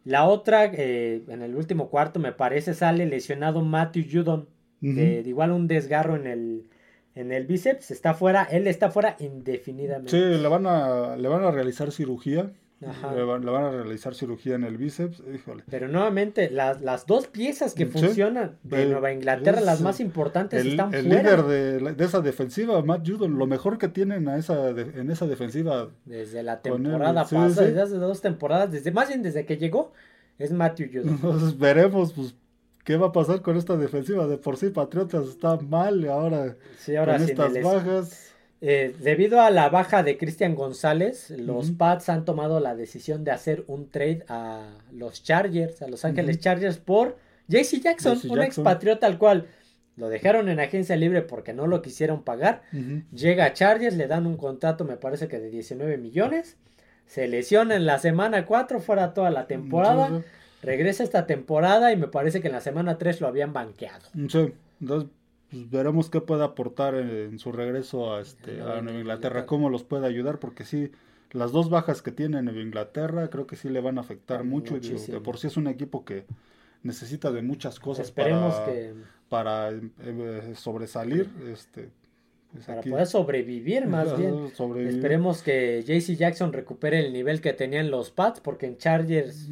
La otra, eh, en el último cuarto, me parece, sale lesionado Matthew Judon. de, igual un desgarro en el, en el bíceps. Está fuera, él está fuera indefinidamente. Sí, le van a, le van a realizar cirugía. Le van, a realizar cirugía en el bíceps, Pero nuevamente, las, las dos piezas que funcionan de Nueva Inglaterra, las más importantes, están fuera. El líder de, esa defensiva, Matt Judon, lo mejor que tienen a esa en esa defensiva. Desde la temporada pasada, desde hace dos temporadas, desde más bien desde que llegó, es Matthew Judon. Entonces veremos, pues, qué va a pasar con esta defensiva. De por sí, Patriotas está mal ahora, ahora con estas bajas eh, debido a la baja de Cristian González, los Pats han tomado la decisión de hacer un trade a los Chargers, a Los Ángeles Chargers, por JC Jackson, un expatriota al cual lo dejaron en agencia libre porque no lo quisieron pagar. Llega a Chargers, le dan un contrato, me parece que de 19 millones. Se lesiona en la semana 4, fuera toda la temporada. Regresa esta temporada y me parece que en la semana 3 lo habían banqueado. Sí, entonces pues veremos qué puede aportar en, su regreso a, este, a Nueva Inglaterra, cómo los puede ayudar, porque sí, las dos bajas que tiene Nueva Inglaterra creo que sí le van a afectar mucho. Y digo, que por sí es un equipo que necesita de muchas cosas para, para eh, sobresalir. Este, pues para poder sobrevivir más bien. Esperemos que JC Jackson recupere el nivel que tenían los Pats, porque en Chargers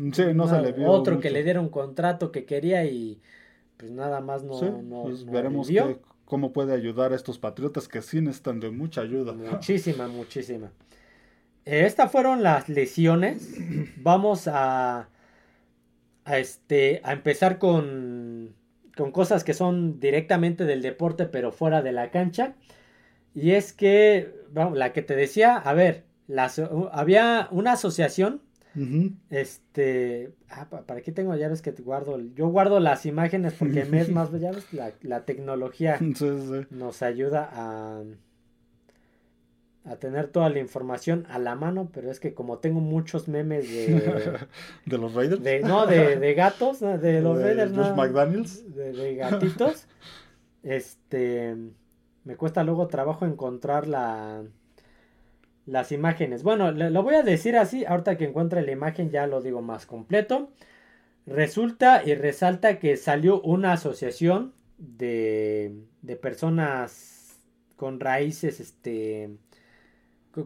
otro que le dieron contrato que quería y pues nada más no. pues veremos cómo puede ayudar a estos patriotas que sí necesitan de mucha ayuda. Muchísima, muchísima. Estas fueron las lesiones. Vamos a, a, este, a empezar con, con cosas que son directamente del deporte, pero fuera de la cancha. Y es que, la que te decía, a ver, había una asociación este, ah, para aquí tengo, ya ves que guardo, yo guardo las imágenes porque me es más, ya ves, la, tecnología nos ayuda a, a tener toda la información a la mano, pero es que como tengo muchos memes de... ¿De los Raiders? no, de, gatos, de los Raiders. Los McDaniels. De, gatitos. este, me cuesta luego trabajo encontrar la las imágenes. Bueno, lo voy a decir así, ahorita que encuentre la imagen ya lo digo más completo. Resulta y resalta que salió una asociación de, de personas con raíces, este,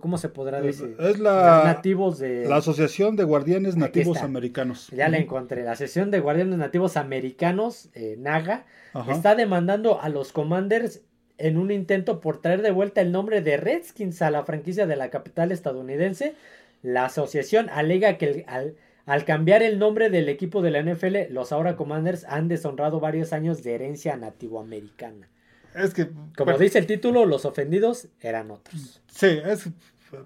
¿cómo se podrá decir? Es la, nativos de... La Asociación de Guardianes Nativos Americanos. Ya la encontré. La Asociación de Guardianes Nativos Americanos, eh, NAGA, está demandando a los Commanders en un intento por traer de vuelta el nombre de Redskins a la franquicia de la capital estadounidense. La asociación alega que al, cambiar el nombre del equipo de la NFL, los ahora Commanders han deshonrado varios años de herencia nativoamericana. Es que. Como dice el título, los ofendidos eran otros. Sí, es,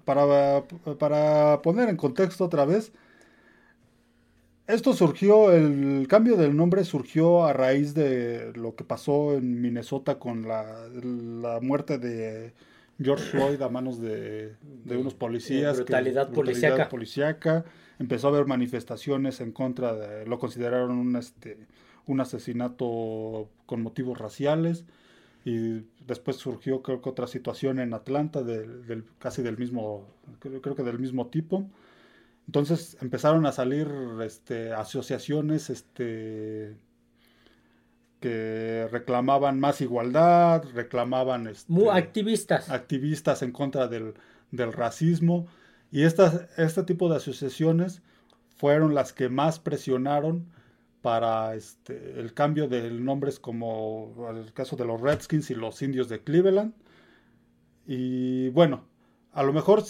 para, para poner en contexto otra vez, esto surgió, el cambio del nombre surgió a raíz de lo que pasó en Minnesota con la, la muerte de George Floyd a manos de, unos policías. brutalidad, policíaca. Empezó a haber manifestaciones en contra de, lo consideraron un, este, un asesinato con motivos raciales. Y después surgió creo que otra situación en Atlanta del, casi del mismo, creo que del mismo tipo. Entonces empezaron a salir este, asociaciones este, que reclamaban más igualdad, reclamaban... Este, Muy activistas. Activistas en contra del, racismo. Y estas, este tipo de asociaciones fueron las que más presionaron para este, el cambio de nombres como el caso de los Redskins y los indios de Cleveland. Y bueno, a lo mejor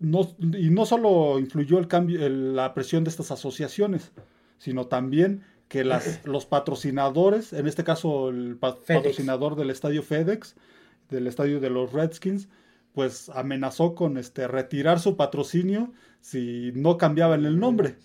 no, y no solo influyó el cambio, la presión de estas asociaciones, sino también que las, los patrocinadores, en este caso el patrocinador del estadio FedEx, del estadio de los Redskins, pues amenazó con este retirar su patrocinio si no cambiaban el nombre.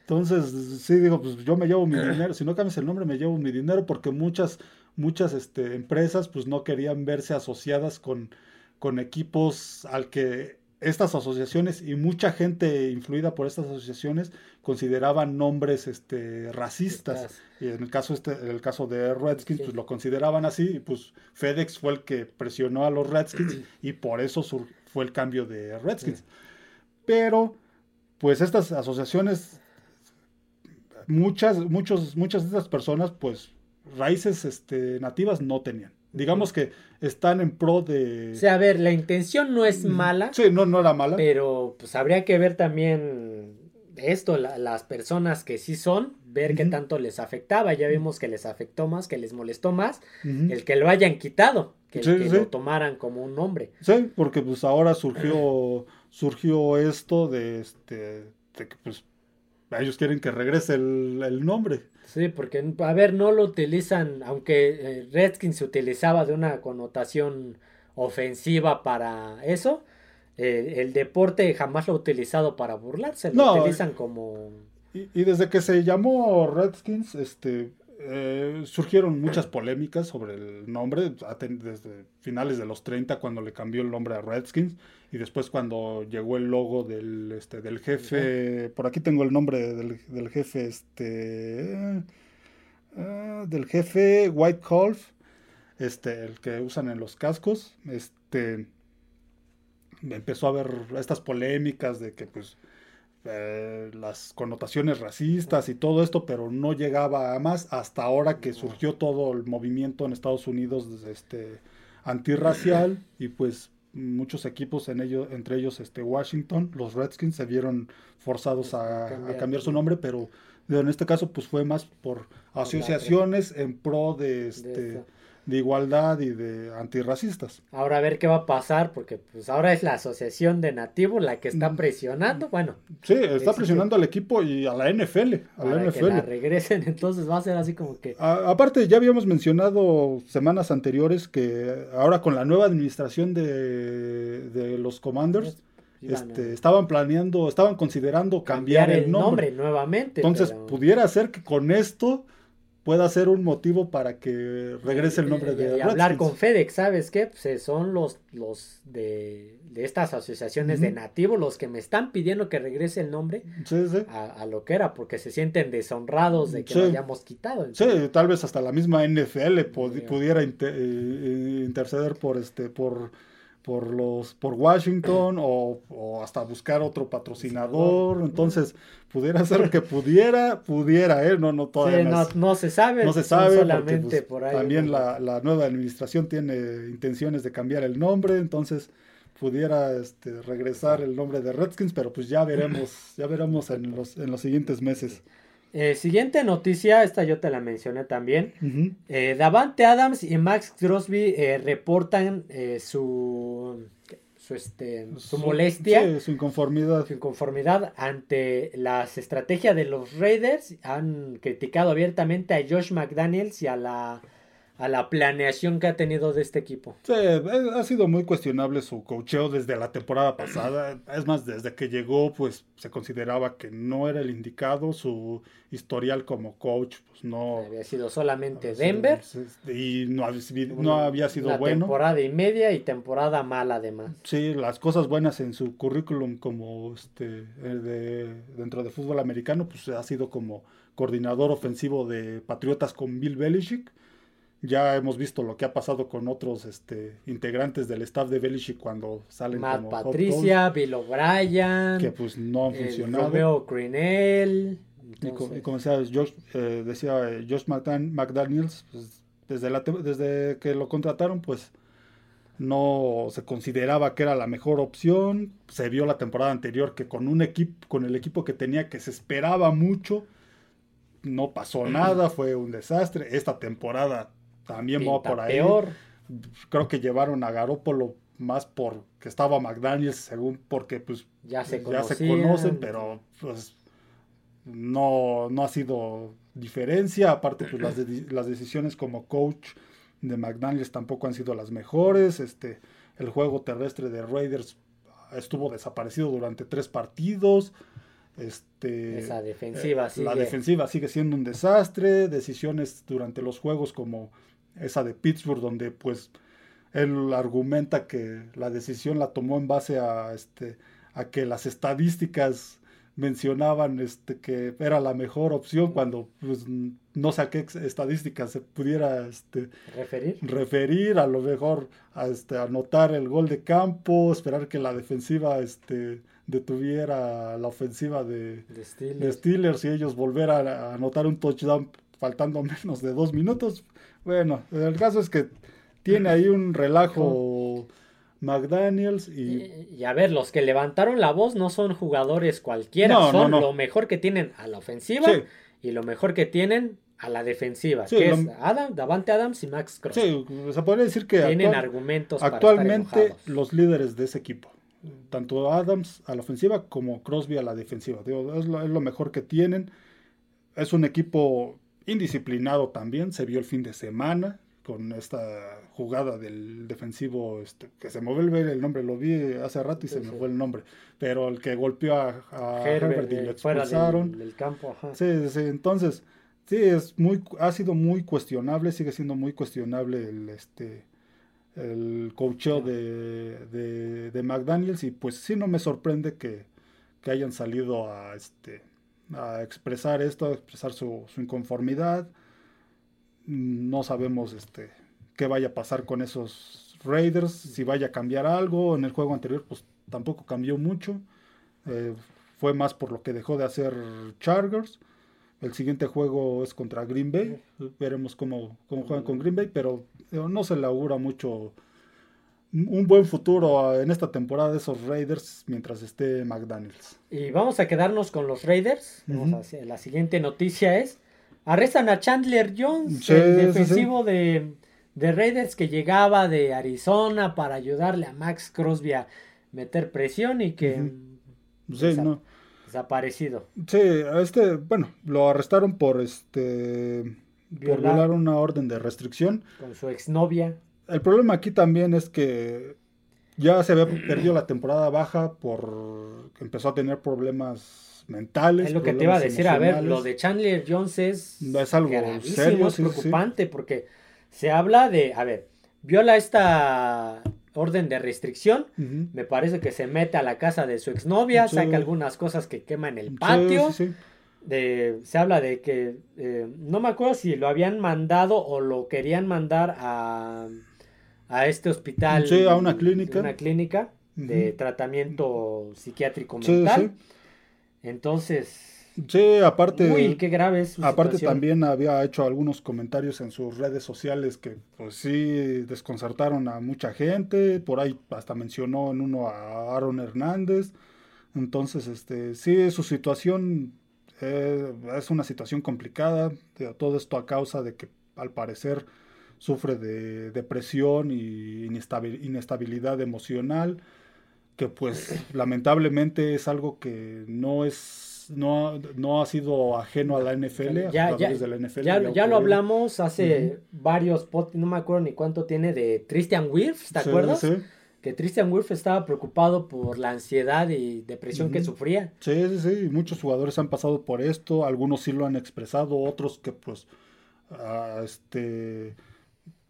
Entonces, sí digo, pues yo me llevo mi dinero, si no cambias el nombre me llevo mi dinero porque muchas muchas este, empresas pues no querían verse asociadas con, con equipos al que estas asociaciones y mucha gente influida por estas asociaciones consideraban nombres este, racistas. Y en el caso, este, en el caso de Redskins, pues lo consideraban así. Y pues FedEx fue el que presionó a los Redskins y por eso fue el cambio de Redskins. Pero, pues estas asociaciones, muchas, muchos, muchas de estas personas, pues raíces este, nativas no tenían digamos que están en pro de... O sea, a ver, la intención no es mala. Sí, no, no era mala. Pero pues habría que ver también esto, las personas que sí son, ver qué tanto les afectaba. Ya vimos que les afectó más, que les molestó más, el que lo hayan quitado, que, lo tomaran como un nombre. Sí, porque pues ahora surgió, surgió esto de, este, de que pues ellos quieren que regrese el nombre. Sí, porque, a ver, no lo utilizan, aunque eh, Redskins se utilizaba de una connotación ofensiva para eso, eh, el deporte jamás lo ha utilizado para burlarse, lo utilizan como... Y, desde que se llamó Redskins, este, eh, surgieron muchas polémicas sobre el nombre, desde finales de los 30 cuando le cambió el nombre a Redskins y después cuando llegó el logo del, este, del jefe, por aquí tengo el nombre del, jefe, este, ah, del jefe White Colf, este, el que usan en los cascos, este, empezó a haber estas polémicas de que pues eh, las connotaciones racistas y todo esto, pero no llegaba a más hasta ahora que surgió todo el movimiento en Estados Unidos este, antirracial y pues muchos equipos, en ello, entre ellos este, Washington, los Redskins se vieron forzados a, cambiar, su nombre, pero en este caso pues fue más por asociaciones en pro de, este, de igualdad y de antirracistas. Ahora a ver qué va a pasar, porque pues ahora es la asociación de nativos la que está mm. presionando, bueno. Sí, está presionando al equipo y a la NFL, a la NFL. Que la regresen, entonces va a ser así como que... aparte, ya habíamos mencionado semanas anteriores que ahora con la nueva administración de, de los Commanders, este, estaban planeando, estaban considerando cambiar, el, nombre. nuevamente. Entonces, pudiera ser que con esto pueda ser un motivo para que regrese el nombre de y, hablar con FedEx, ¿sabes qué? Pues eh, son los, los de, estas asociaciones de nativos los que me están pidiendo que regrese el nombre A, lo que era, porque se sienten deshonrados de que lo hayamos quitado. Sí, tal vez hasta la misma NFL pudiera eh, eh, interceder por este, por por los por Washington o, hasta buscar otro patrocinador. Entonces pudiera ser que pudiera pudiera eh no no todavía no, se sabe no se sabe solamente pues, por ahí también la, la, nueva administración tiene intenciones de cambiar el nombre entonces pudiera este, regresar el nombre de Redskins pero pues ya veremos ya veremos en los en los siguientes meses eh, siguiente noticia, esta yo te la mencioné también. Eh, Davante Adams y Max Crosby eh, reportan su, su, este, su, molestia. su inconformidad. Su inconformidad ante las estrategias de los Raiders. Han criticado abiertamente a Josh McDaniels y a la a la planeación que ha tenido de este equipo. Sí, ha sido muy cuestionable su cocheo desde la temporada pasada. Es más, desde que llegó, pues se consideraba que no era el indicado. Su historial como coach, pues no. Había sido solamente Denver. Y no, no había sido bueno. Temporada y media y temporada mala, además. Sí, las cosas buenas en su currículum, como este, de, dentro de fútbol americano, pues ha sido como coordinador ofensivo de Patriotas con Bill Belichick ya hemos visto lo que ha pasado con otros este, integrantes del staff de Belichick cuando salen Matt como Patricia, Bill O'Brien, que pues no han funcionado. Romeo Crinell. Y, como decía Josh, eh, decía eh, Josh McDaniels, pues, desde, la, desde que lo contrataron, pues no se consideraba que era la mejor opción. Se vio la temporada anterior que con un equipo, con el equipo que tenía, que se esperaba mucho, no pasó nada, fue un desastre. Esta temporada también va por ahí. Creo que llevaron a Garópolo más porque estaba McDaniels, según porque pues ya se, ya se conocen, pero pues no, no ha sido diferencia. Aparte, pues las, las decisiones como coach de McDaniels tampoco han sido las mejores. Este, el juego terrestre de Raiders estuvo desaparecido durante tres partidos. Este, Esa defensiva eh, La defensiva sigue siendo un desastre. Decisiones durante los juegos como esa de Pittsburgh, donde pues él argumenta que la decisión la tomó en base a, este, a que las estadísticas mencionaban este, que era la mejor opción cuando pues, no sé a qué estadísticas se pudiera este, referir. referir, a lo mejor a este, anotar el gol de campo, esperar que la defensiva este, detuviera la ofensiva de, de, Steelers. y ellos volver a anotar un touchdown faltando menos de dos minutos. Bueno, el caso es que tiene ahí un relajo McDaniels y... y... a ver, los que levantaron la voz no son jugadores cualquiera, son lo mejor que tienen a la ofensiva y lo mejor que tienen a la defensiva, que es Adam, Davante Adams y Max Cross. Sí, se puede decir que tienen argumentos actualmente los líderes de ese equipo, tanto Adams a la ofensiva como Crosby a la defensiva, es lo mejor que tienen. Es un equipo indisciplinado también, se vio el fin de semana con esta jugada del defensivo este, que se me vuelve el nombre, lo vi hace rato y se me fue el nombre, pero el que golpeó a, Herbert, y lo expulsaron. Del, campo, Sí, sí, entonces, sí, es muy, ha sido muy cuestionable, sigue siendo muy cuestionable el, este, el coacheo de, de, de McDaniels y pues sí no me sorprende que, que hayan salido a, este, a expresar esto, a expresar su, inconformidad. No sabemos este, qué vaya a pasar con esos Raiders, si vaya a cambiar algo. En el juego anterior, pues tampoco cambió mucho. Eh, fue más por lo que dejó de hacer Chargers. El siguiente juego es contra Green Bay. Veremos cómo, cómo juegan con Green Bay, pero eh, no se le augura mucho un buen futuro en esta temporada de esos Raiders mientras esté McDaniels. Y vamos a quedarnos con los Raiders. la siguiente noticia es, arrestan a Chandler Jones, el defensivo De, de, Raiders que llegaba de Arizona para ayudarle a Max Crosby a meter presión y que... Desaparecido. Sí, este, bueno, lo arrestaron por este... Violar, por violar una orden de restricción. Con su exnovia. El problema aquí también es que ya se había perdido la temporada baja por empezó a tener problemas mentales. Es lo que te iba a decir, a ver, lo de Chandler Jones es, es algo serio, es preocupante porque se habla de, a ver, viola esta orden de restricción, me parece que se mete a la casa de su exnovia, saca algunas cosas que quema en el patio. De, se habla de que eh, no me acuerdo si lo habían mandado o lo querían mandar a a este hospital. Sí, a una clínica. Una clínica de tratamiento psiquiátrico mental. Entonces. Sí, aparte. Uy, qué grave es Aparte también había hecho algunos comentarios en sus redes sociales que pues sí desconcertaron a mucha gente. Por ahí hasta mencionó en uno a Aaron Hernández. Entonces, este, sí, su situación eh, es una situación complicada. Todo esto a causa de que al parecer sufre de depresión y inestabilidad emocional, que pues lamentablemente es algo que no es no, no ha sido ajeno a la NFL, ya, ya, de la NFL, ya, lo hablamos hace varios no me acuerdo ni cuánto tiene de Christian Wirfs, ¿te acuerdas? Sí. Que Christian Wirfs estaba preocupado por la ansiedad y depresión que sufría. Sí, sí, sí, muchos jugadores han pasado por esto, algunos sí lo han expresado, otros que pues, ah, este,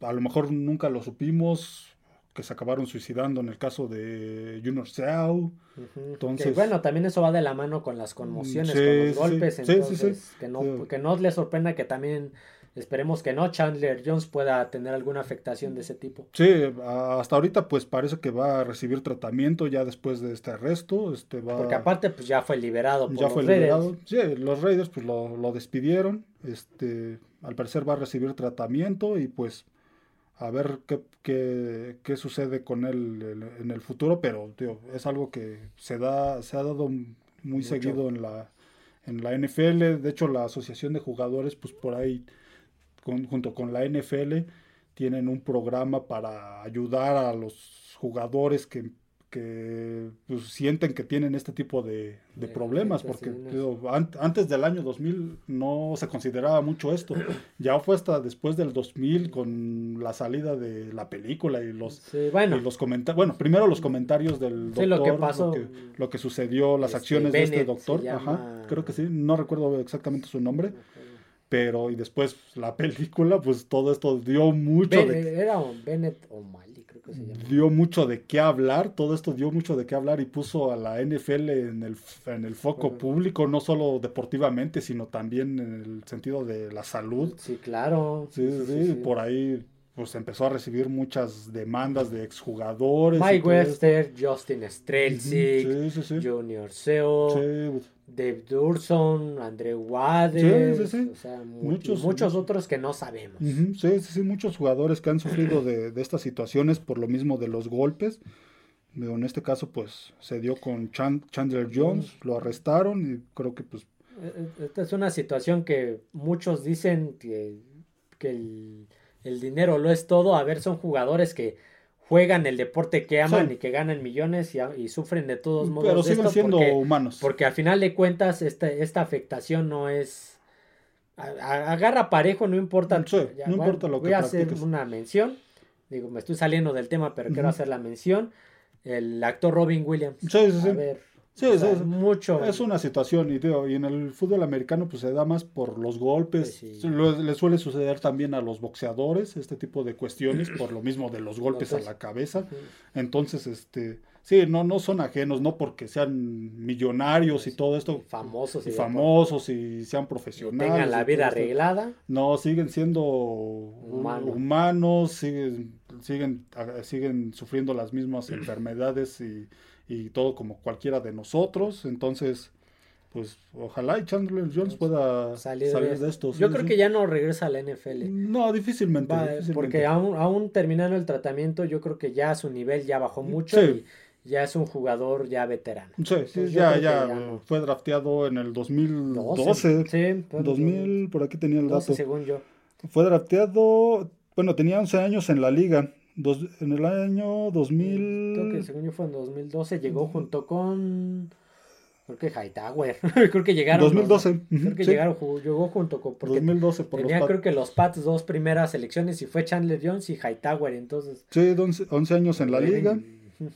a lo mejor nunca lo supimos, que se acabaron suicidando en el caso de Junior Seau. Entonces, bueno, también eso va de la mano con las conmociones, con los golpes, entonces que no, que no le sorprenda que también esperemos que no Chandler Jones pueda tener alguna afectación de ese tipo. Sí, hasta ahorita pues parece que va a recibir tratamiento ya después de este arresto, este va Porque aparte pues ya fue liberado por ya fue liberado. Sí, los Raiders pues lo, lo despidieron, este al parecer va a recibir tratamiento y pues a ver qué, qué, sucede con él en el futuro, pero es algo que se da, se ha dado muy seguido en la, en la NFL. De hecho, la asociación de jugadores, pues por ahí, junto con la NFL, tienen un programa para ayudar a los jugadores que que pues, sienten que tienen este tipo de, problemas, porque antes del año 2000 no se consideraba mucho esto. Ya fue hasta después del 2000 con la salida de la película y los, bueno. los comentarios. Bueno, primero los comentarios del doctor, lo que pasó. Lo que, sucedió, las este, acciones de este doctor. Ajá, creo que sí, no recuerdo exactamente su nombre. Pero, y después la película, pues todo esto dio mucho. Era dio mucho de qué hablar, todo esto dio mucho de qué hablar y puso a la NFL en el, en el foco público, no solo deportivamente, sino también en el sentido de la salud. Sí, claro. Sí, sí, por ahí pues empezó a recibir muchas demandas de exjugadores. Mike Wester, Justin Strelzik, Junior Seo, Dave Durson, Andrew Wade, o sea, muchos, muchos otros que no sabemos. sí, sí, sí, muchos jugadores que han sufrido de, de, estas situaciones por lo mismo de los golpes. En este caso, pues, se dio con Chandler Jones, lo arrestaron y creo que, pues... E, e, esta es una situación que muchos dicen que, que el el dinero lo es todo. A ver, son jugadores que juegan el deporte que aman y que ganan millones y, sufren de todos modos. Pero siguen siendo humanos. Porque al final de cuentas esta, esta afectación no es... agarra parejo, no importa. no importa lo que Voy a hacer una mención. Digo, me estoy saliendo del tema, pero quiero hacer la mención. El actor Robin Williams. Sí, sí, a ver, Sí, es, mucho. Es una situación y, y en el fútbol americano pues se da más por los golpes. Le suele suceder también a los boxeadores este tipo de cuestiones por lo mismo de los golpes a la cabeza. Entonces, este, sí, no, no son ajenos, no porque sean millonarios y todo esto. Famosos y, famosos y sean profesionales. Tengan la vida arreglada. No, siguen siendo humanos, siguen, siguen, siguen sufriendo las mismas enfermedades y y todo como cualquiera de nosotros. Entonces, pues ojalá y Chandler Jones pueda salir, de, esto. Yo creo que ya no regresa a la NFL. No, difícilmente, Porque aún, aún terminando el tratamiento, yo creo que ya su nivel ya bajó mucho y ya es un jugador ya veterano. Sí, sí, ya, ya, fue drafteado en el 2012. Sí, 2000, por aquí tenía el dato. según yo. Fue drafteado, bueno, tenía 11 años en la liga en el año 2000. Creo que según yo fue en 2012. Llegó junto con. Creo que Hightower. creo que llegaron. 2012. creo que llegaron, llegó junto con. Porque 2012 por tenía, creo que los Pats dos primeras selecciones y fue Chandler Jones y Hightower. Entonces. Sí, 11, años en la liga.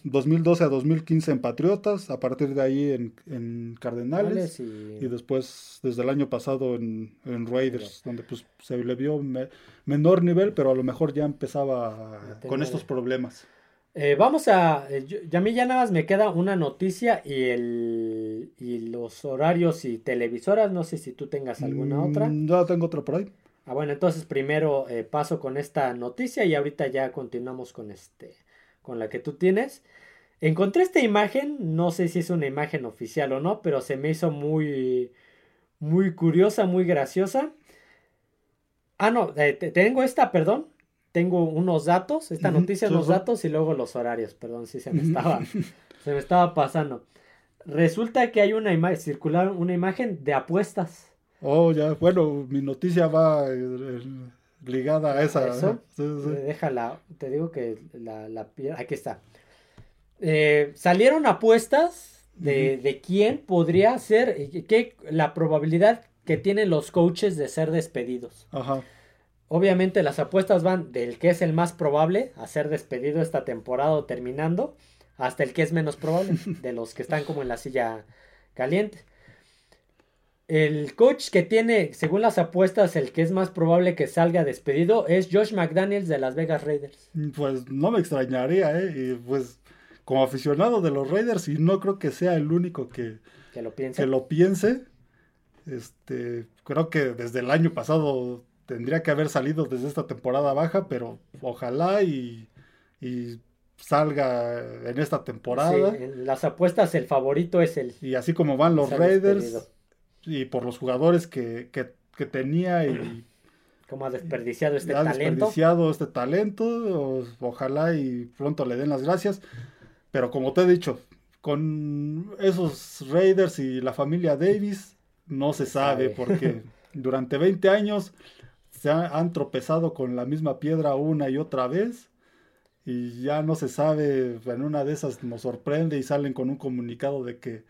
2012 a 2015 en Patriotas, a partir de ahí en, en Cardenales y... después desde el año pasado en, en Raiders, donde pues se le vio menor nivel, pero a lo mejor ya empezaba con estos problemas. Eh, vamos a, eh, ya a mí ya nada más me queda una noticia y el y los horarios y televisoras, no sé si tú tengas alguna mm, otra. Ya tengo otra por ahí. Ah, bueno, entonces primero eh, paso con esta noticia y ahorita ya continuamos con este con la que tú tienes. Encontré esta imagen, no sé si es una imagen oficial o no, pero se me hizo muy, muy curiosa, muy graciosa. Ah, no, eh, tengo esta, perdón. Tengo unos datos, esta noticia, unos datos y luego los horarios, perdón, si se me estaba, se me estaba pasando. Resulta que hay una imagen, circular una imagen de apuestas. Oh, ya, bueno, mi noticia va ligada a esa. ¿Eso? Déjala, te digo que la, la aquí está. Eh, salieron apuestas de, de quién podría ser, que la probabilidad que tienen los coaches de ser despedidos. Ajá. Obviamente las apuestas van del que es el más probable a ser despedido esta temporada o terminando, hasta el que es menos probable, de los que están como en la silla caliente. El coach que tiene, según las apuestas, el que es más probable que salga despedido es Josh McDaniels de Las Vegas Raiders. Pues no me extrañaría, ¿eh? Y pues como aficionado de los Raiders, y no creo que sea el único que, lo piense. Que lo piense. Este, creo que desde el año pasado tendría que haber salido desde esta temporada baja, pero ojalá y, salga en esta temporada. en las apuestas el favorito es el. Y así como van los Raiders y por los jugadores que, tenía y como ha desperdiciado este ha desperdiciado este talento, ojalá y pronto le den las gracias. Pero como te he dicho, con esos Raiders y la familia Davis no se sabe porque durante 20 años se han tropezado con la misma piedra una y otra vez y ya no se sabe, en una de esas nos sorprende y salen con un comunicado de que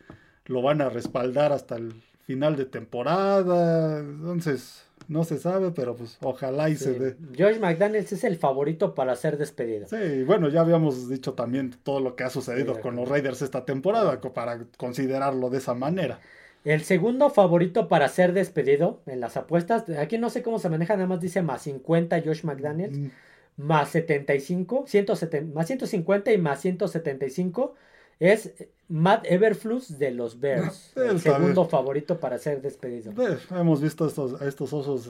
lo van a respaldar hasta el final de temporada, entonces no se sabe, pero pues ojalá y se dé. George McDaniels es el favorito para ser despedido. Sí, bueno, ya habíamos dicho también todo lo que ha sucedido con los Raiders esta temporada, para considerarlo de esa manera. El segundo favorito para ser despedido en las apuestas, aquí no sé cómo se maneja, nada más dice más 50 Josh McDaniels, mm. más 75, 170, más 150 y más 175 es Matt Everflux de los Bears. el segundo favorito para ser despedido. Pues, hemos visto estos, estos osos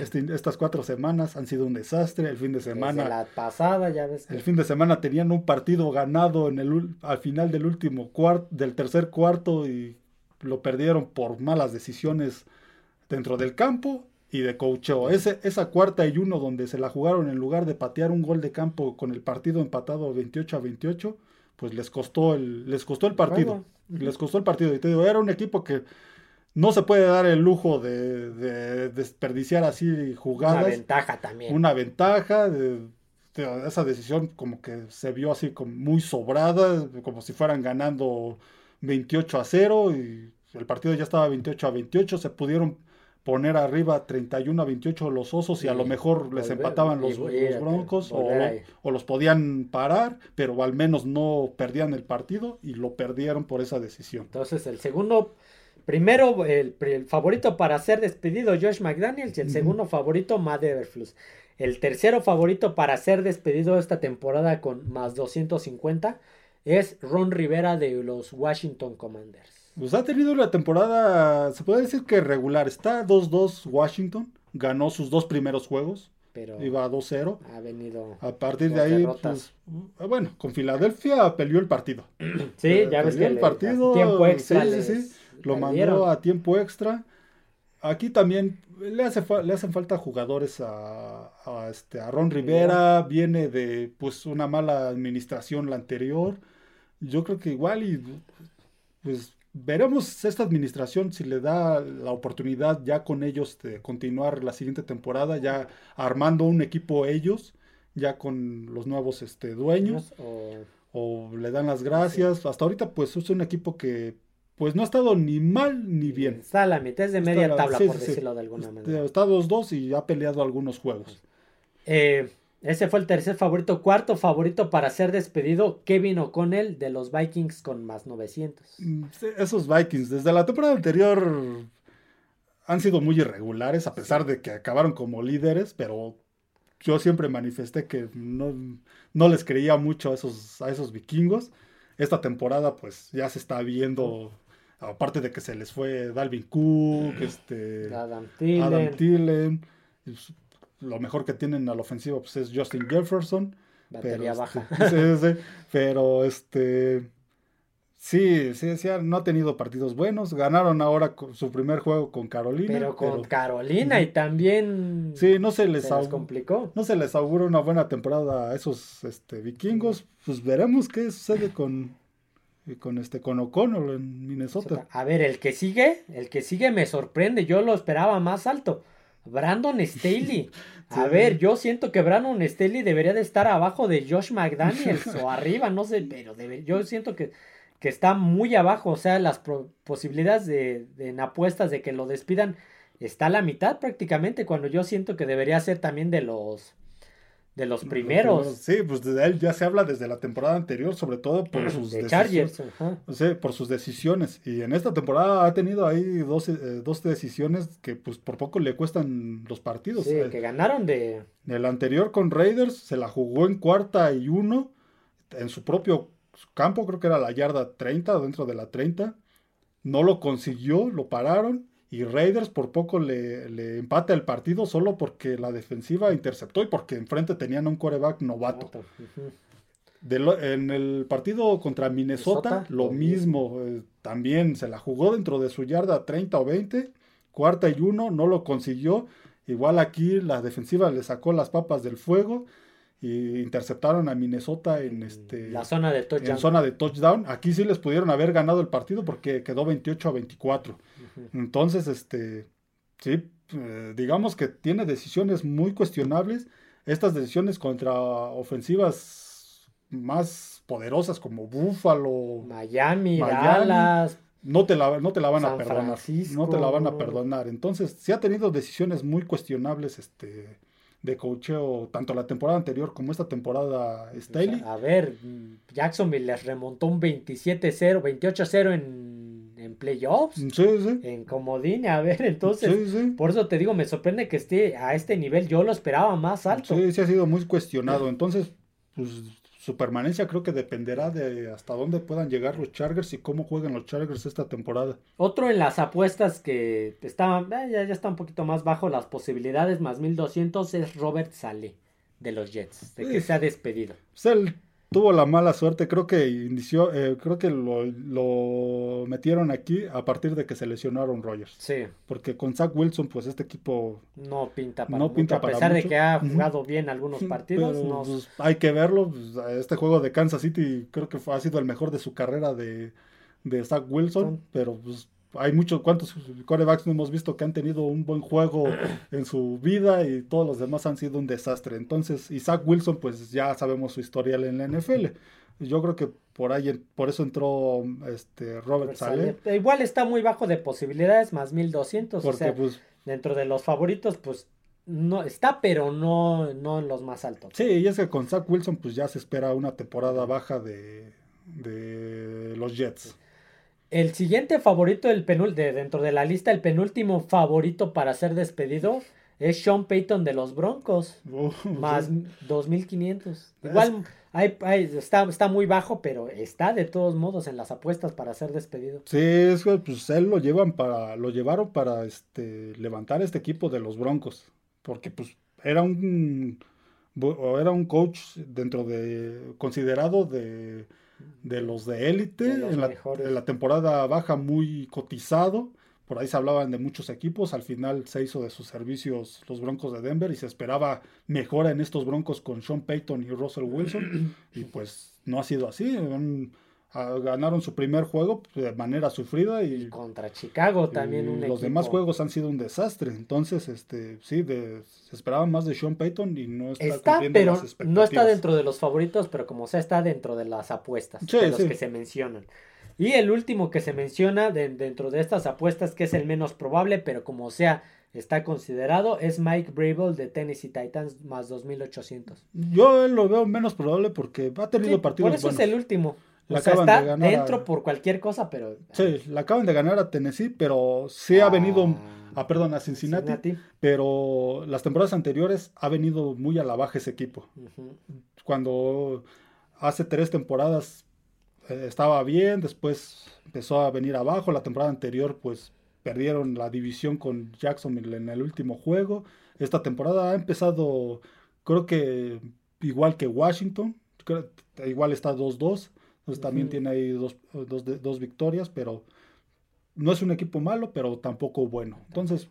este, estas cuatro semanas. Han sido un desastre. El fin de semana. la pasada, ya ves. El fin de semana tenían un partido ganado en el, al final del último cuarto, del tercer cuarto y lo perdieron por malas decisiones dentro del campo y de coacheo. Ese, esa cuarta y uno donde se la jugaron en lugar de patear un gol de campo con el partido empatado 28 a 28, pues les costó el, les costó el partido. Les costó el partido. Y te digo, era un equipo que no se puede dar el lujo de, desperdiciar así jugadas. Una ventaja también. Una ventaja. De, esa decisión como que se vio así como muy sobrada, como si fueran ganando 28 a 0 y el partido ya estaba 28 a 28, se pudieron poner arriba 31 a 28 los osos y, a lo mejor les empataban los, broncos o, los podían parar, pero al menos no perdían el partido y lo perdieron por esa decisión. Entonces el segundo, primero el, favorito para ser despedido Josh McDaniels y el segundo favorito Matt Everflux. El tercero favorito para ser despedido esta temporada con más 250 es Ron Rivera de los Washington Commanders. Pues ha tenido una temporada, se puede decir que regular. Está 2-2 Washington, ganó sus dos primeros juegos. Pero iba 2-0. Ha venido. A partir de ahí, pues, bueno, con Filadelfia peleó el partido. Sí, ya ves que el partido. Tiempo extra. Sí, sí, sí. Lo mandó a tiempo extra. Aquí también le, hace le hacen falta jugadores a, este, a Ron Rivera. Viene de pues una mala administración la anterior yo creo que igual y pues veremos esta administración si le da la oportunidad ya con ellos de continuar la siguiente temporada, ya armando un equipo ellos, ya con los nuevos este, dueños, o, le dan las gracias. Hasta ahorita pues es un equipo que pues no ha estado ni mal ni bien. Está a la mitad, es de media tabla, por decirlo de alguna este, manera. Está 2-2 y ha peleado algunos juegos. Eh, ese fue el tercer favorito. Cuarto favorito para ser despedido, Kevin O'Connell de los Vikings con más 900. Mm, esos Vikings, desde la temporada anterior, han sido muy irregulares, a pesar de que acabaron como líderes, pero yo siempre manifesté que no, no les creía mucho a esos, a esos vikingos. Esta temporada, pues ya se está viendo, aparte de que se les fue Dalvin Cook, este, Adam Thielen lo mejor que tienen a la ofensiva pues, es Justin Jefferson. Batería pero, este, baja. sí, sí, pero este. Sí, sí, sí, no ha tenido partidos buenos. Ganaron ahora su primer juego con Carolina. Pero con Carolina y también. Sí, no se les, complicó. No se les augura una buena temporada a esos este, vikingos. Pues veremos qué sucede con, con este con O'Connell en Minnesota. A ver, el que sigue, el que sigue me sorprende. Yo lo esperaba más alto. Brandon Staley. A ver, yo siento que Brandon Staley debería de estar abajo de Josh McDaniels o arriba, no sé, pero yo siento que, que está muy abajo, o sea, las posibilidades de, en apuestas de que lo despidan está a la mitad prácticamente, cuando yo siento que debería ser también de los de los primeros. Sí, pues de él ya se habla desde la temporada anterior, sobre todo por sus decisiones. O sea, por sus decisiones. Y en esta temporada ha tenido ahí dos, eh, dos decisiones que pues por poco le cuestan los partidos. Sí, que ganaron de... El anterior con Raiders se la jugó en cuarta y uno, en su propio campo, creo que era la yarda 30, dentro de la 30. No lo consiguió, lo pararon y Raiders por poco le, le, empata el partido solo porque la defensiva interceptó y porque enfrente tenían un coreback novato. en el partido contra Minnesota, lo mismo. Eh, también se la jugó dentro de su yarda 30 o 20. Cuarta y uno, no lo consiguió. Igual aquí la defensiva le sacó las papas del fuego y interceptaron a Minnesota en este la zona de touchdown. En zona de touchdown. Aquí sí les pudieron haber ganado el partido porque quedó 28 a 24. Entonces, este sí, eh, digamos que tiene decisiones muy cuestionables. Estas decisiones contra ofensivas más poderosas como Buffalo, Miami, Dallas, no te la, no te la van a perdonar. No te la van a perdonar. Entonces, sí ha tenido decisiones muy cuestionables este de cocheo tanto la temporada anterior como esta temporada Staley. a ver, Jacksonville les remontó un 27-0, 28-0 en, en playoffs. Sí, sí. En comodín, a ver, entonces, por eso te digo, me sorprende que esté a este nivel, yo lo esperaba más alto. Sí, sí ha sido muy cuestionado, entonces, pues su permanencia creo que dependerá de hasta dónde puedan llegar los Chargers y cómo jueguen los Chargers esta temporada. Otro en las apuestas que está, eh, ya, ya está un poquito más bajo las posibilidades, más 1200, es Robert Sale de los Jets, de que se ha despedido. Él tuvo la mala suerte, creo que inició, eh, creo que lo, metieron aquí a partir de que se lesionaron Rogers. Sí. Porque con Zach Wilson, pues este equipo no pinta para no pinta A pesar de que ha jugado bien algunos partidos, pues, hay que verlo. Pues, este juego de Kansas City creo que ha sido el mejor de su carrera de, de Zach Wilson, pero pues hay muchos, ¿cuántos corebacks no hemos visto que han tenido un buen juego en su vida y todos los demás han sido un desastre? Entonces, Isaac Wilson, pues ya sabemos su historial en la NFL. Yo creo que por ahí, por eso entró este Robert Saleh. Igual está muy bajo de posibilidades, más 1200. Porque, o sea, pues, dentro de los favoritos, pues no está, pero no, no en los más altos. Sí, y es que con Zach Wilson, pues ya se espera una temporada baja de, de los Jets. El siguiente favorito penul de, dentro de la lista, el penúltimo favorito para ser despedido es Sean Payton de los Broncos. más 2500. Igual está, está muy bajo, pero está de todos modos en las apuestas para ser despedido. Sí, es que pues él lo llevan para, lo llevaron para este levantar este equipo de los Broncos. Porque pues era un era un coach dentro de considerado de de los de élite, en, la, temporada baja muy cotizado. Por ahí se hablaban de muchos equipos, al final se hizo de sus servicios los Broncos de Denver y se esperaba mejora en estos Broncos con Sean Payton y Russell Wilson. Y pues no ha sido así ganaron su primer juego de manera sufrida y, contra Chicago también un los demás juegos han sido un desastre. Entonces este sí de, se esperaba más de Sean Payton y no está, está pero no está dentro de los favoritos pero como sea está dentro de las apuestas de los que se mencionan. Y el último que se menciona dentro de estas apuestas que es el menos probable pero como sea está considerado es Mike Brable de Tennessee Titans más 2800 yo lo veo menos probable porque ha tenido partidos por eso es el último la está dentro por cualquier cosa, pero... Sí, la acaban de ganar a Tennessee, pero sí ha venido... Ah, ah perdón, a Cincinnati, Pero las temporadas anteriores ha venido muy a la baja ese equipo. Cuando hace tres temporadas eh, estaba bien, después empezó a venir abajo. La temporada anterior, pues perdieron la división con Jacksonville en el último juego. Esta temporada ha empezado, creo que igual que Washington, igual está 2-2. Entonces también tiene ahí dos, dos, victorias, pero no es un equipo malo, pero tampoco bueno. Entonces,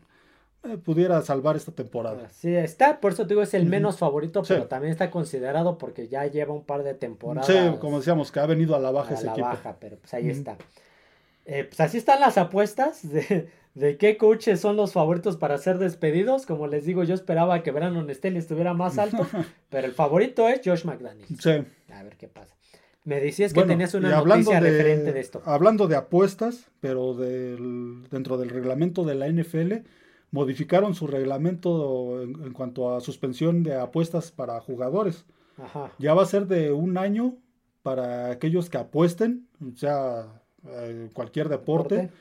eh, pudiera salvar esta temporada. Sí, está, por eso te digo, es el menos favorito, pero también está considerado porque ya lleva un par de temporadas. Sí, como decíamos, que ha venido a la baja a ese la baja, pero pues ahí está. Eh, pues así están las apuestas de, de, qué coaches son los favoritos para ser despedidos. Como les digo, yo esperaba que Brandon Staley estuviera más alto, pero el favorito es Josh McDaniels. Sí. A ver qué pasa. Me decías que tenías una noticia referente de esto. Hablando de apuestas, pero del, dentro del reglamento de la NFL, modificaron su reglamento en, cuanto a suspensión de apuestas para jugadores. Ajá. Ya va a ser de un año para aquellos que apuesten, o sea, eh, cualquier deporte,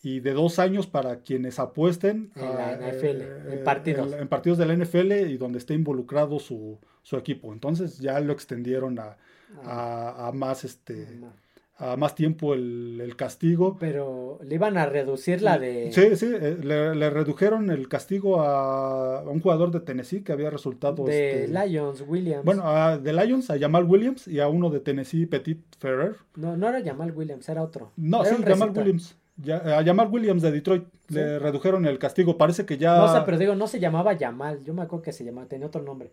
y de dos años para quienes apuesten en la NFL, eh, en partidos. En, partidos de la NFL y donde esté involucrado su, su equipo. Entonces ya lo extendieron a, a, más este a más tiempo el, castigo. Pero le iban a reducir la de... Sí, sí, eh, le, redujeron el castigo a, un jugador de Tennessee que había resultado... De este, Lions, Williams. Bueno, a, de Lions, a Jamal Williams y a uno de Tennessee, Petit Ferrer. No, no era Jamal Williams, era otro. No, sí, Jamal Williams. Ya, a Jamal Williams de Detroit le redujeron el castigo. Parece que ya. No sé, pero digo, no se llamaba Jamal. Yo me acuerdo que se llamaba, tenía otro nombre.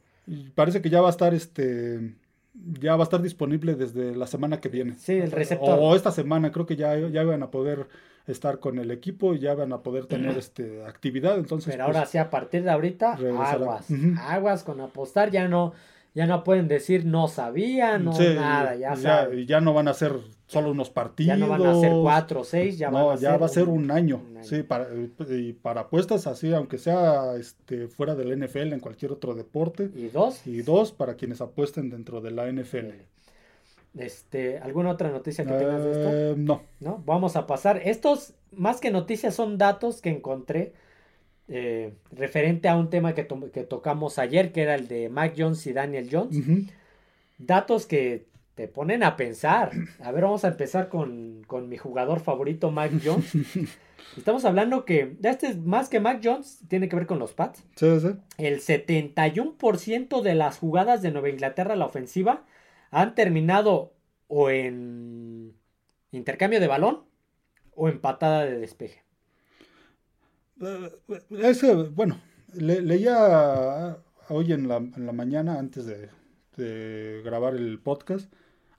parece que ya va a estar este ya va a estar disponible desde la semana que viene. Sí, el receptor. O, esta semana, creo que ya, ya van a poder estar con el equipo y ya van a poder tener este actividad. Entonces, Pero ahora pues, sí, a partir de ahorita, aguas. Aguas con apostar, ya no, ya no pueden decir no sabían, no nada, ya, ya, ya no van a ser solo unos partidos. Ya no van a ser cuatro o seis, ya no, ya va a ser un año. Sí, para, y para apuestas así, aunque sea este, fuera del NFL, en cualquier otro deporte. ¿Y dos? Y dos para quienes apuesten dentro de la NFL. Este, ¿Alguna otra noticia que tengas de esto? Eh, no. No, vamos a pasar. Estos, más que noticias, son datos que encontré eh, referente a un tema que, que, tocamos ayer, que era el de Mac Jones y Daniel Jones. Datos que te ponen a pensar. A ver, vamos a empezar con, mi jugador favorito, Mac Jones. Estamos hablando que, este es más que Mac Jones, tiene que ver con los Pats. Sí, sí. El 71% de las jugadas de Nueva Inglaterra a la ofensiva han terminado o en intercambio de balón o en patada de despeje. Eh, ese, bueno, leía hoy en la, en la mañana antes de, de grabar el podcast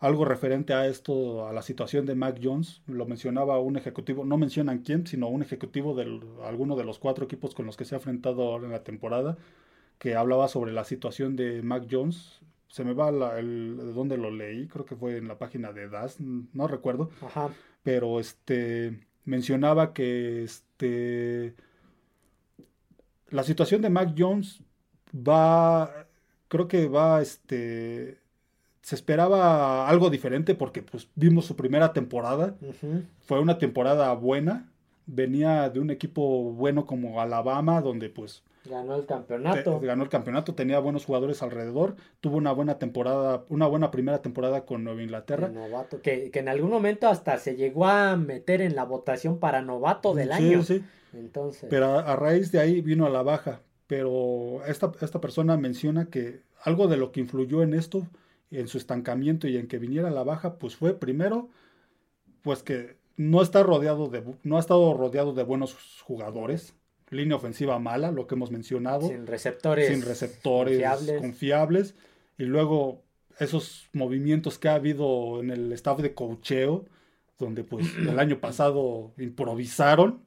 algo referente a esto, a la situación de Mac Jones. Lo mencionaba un ejecutivo, no mencionan quién, sino un ejecutivo de alguno de los cuatro equipos con los que se ha enfrentado ahora en la temporada, que hablaba sobre la situación de Mac Jones. Se me va el, de dónde lo leí, creo que fue en la página de DAS, no recuerdo. Pero este mencionaba que este la situación de Mac Jones va creo que va este se esperaba algo diferente porque pues vimos su primera temporada. Fue una temporada buena. Venía de un equipo bueno como Alabama, donde pues... Ganó el campeonato. ganó el campeonato, tenía buenos jugadores alrededor, tuvo una buena temporada, una buena primera temporada con Nueva Inglaterra. novato, que, en algún momento hasta se llegó a meter en la votación para novato del año. Sí. Entonces. Pero a, raíz de ahí vino a la baja. Pero esta, esta persona menciona que algo de lo que influyó en esto en su estancamiento y en que viniera la baja, pues fue primero, pues que no está rodeado de, no ha estado rodeado de buenos jugadores, línea ofensiva mala, lo que hemos mencionado, sin receptores, sin receptores confiables. y luego esos movimientos que ha habido en el staff de cocheo, donde pues el año pasado improvisaron,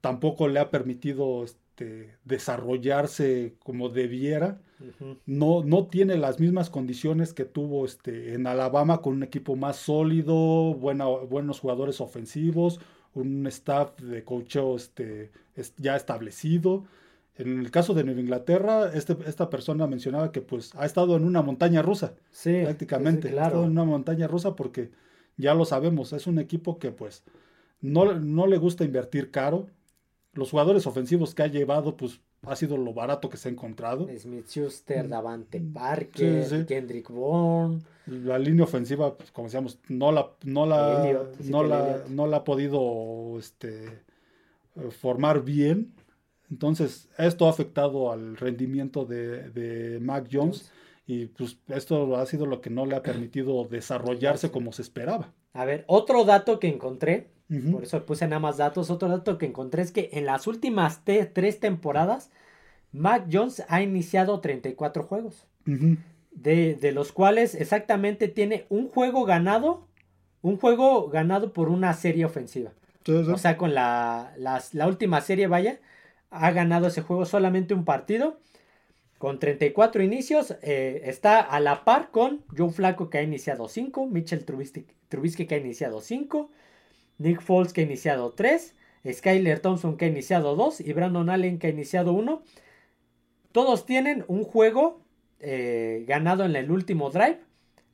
tampoco le ha permitido este, desarrollarse como debiera no, no tiene las mismas condiciones que tuvo este, en Alabama con un equipo más sólido, buenos jugadores ofensivos, un staff de coacheo este, ya establecido. En el caso de Nueva Inglaterra, este, esta persona mencionaba que pues ha estado en una montaña rusa, sí, prácticamente. Ha estado en una montaña rusa porque ya lo sabemos, es un equipo que pues no, no le gusta invertir caro. Los jugadores ofensivos que ha llevado pues ha sido lo barato que se ha encontrado. Smith Schuster, mm. Davante Parker, Kendrick Bourne. La línea ofensiva, pues, como decíamos, no la, no la, no, la no la ha podido este, eh, formar bien. Entonces, esto ha afectado al rendimiento de, de Mac Jones y pues esto ha sido lo que no le ha permitido desarrollarse como se esperaba. A ver, otro dato que encontré por eso puse nada más datos. Otro dato que encontré es que en las últimas tres temporadas, Mac Jones ha iniciado 34 juegos. de, los cuales exactamente tiene un juego ganado. Un juego ganado por una serie ofensiva. O sea, con la, la última serie, vaya, ha ganado ese juego solamente un partido. con 34 inicios, eh, está a la par con Joe Flaco que ha iniciado 5, Mitchell Trubisky, que ha iniciado 5, Nick Foles que ha iniciado 3, Skyler Thompson que ha iniciado 2 y Brandon Allen que ha iniciado 1. Todos tienen un juego eh, ganado en el último drive,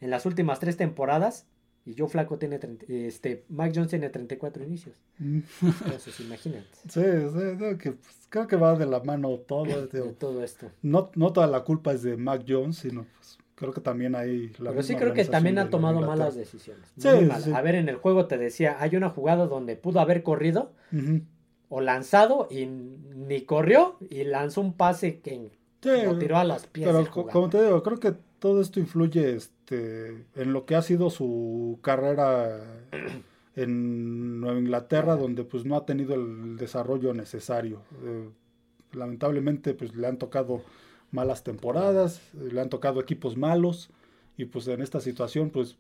en las últimas tres temporadas. Y Joe Flaco tiene, este, Mike Jones tiene 34 inicios. Mm. Entonces, imagínate. Sí, sí, que, pues, creo que va de la mano todo. todo esto. No, no toda la culpa es de Mac Jones, sino pues, creo que también hay la Pero sí creo que también ha tomado malas decisiones. Sí, A ver, en el juego te decía, hay una jugada donde pudo haber corrido o lanzado y ni corrió y lanzó un pase que lo tiró a las pies. Pero como te digo, creo que todo esto influye este, en lo que ha sido su carrera en Nueva Inglaterra, donde pues no ha tenido el desarrollo necesario. Eh, lamentablemente pues le han tocado malas temporadas, le han tocado equipos malos y pues en esta situación pues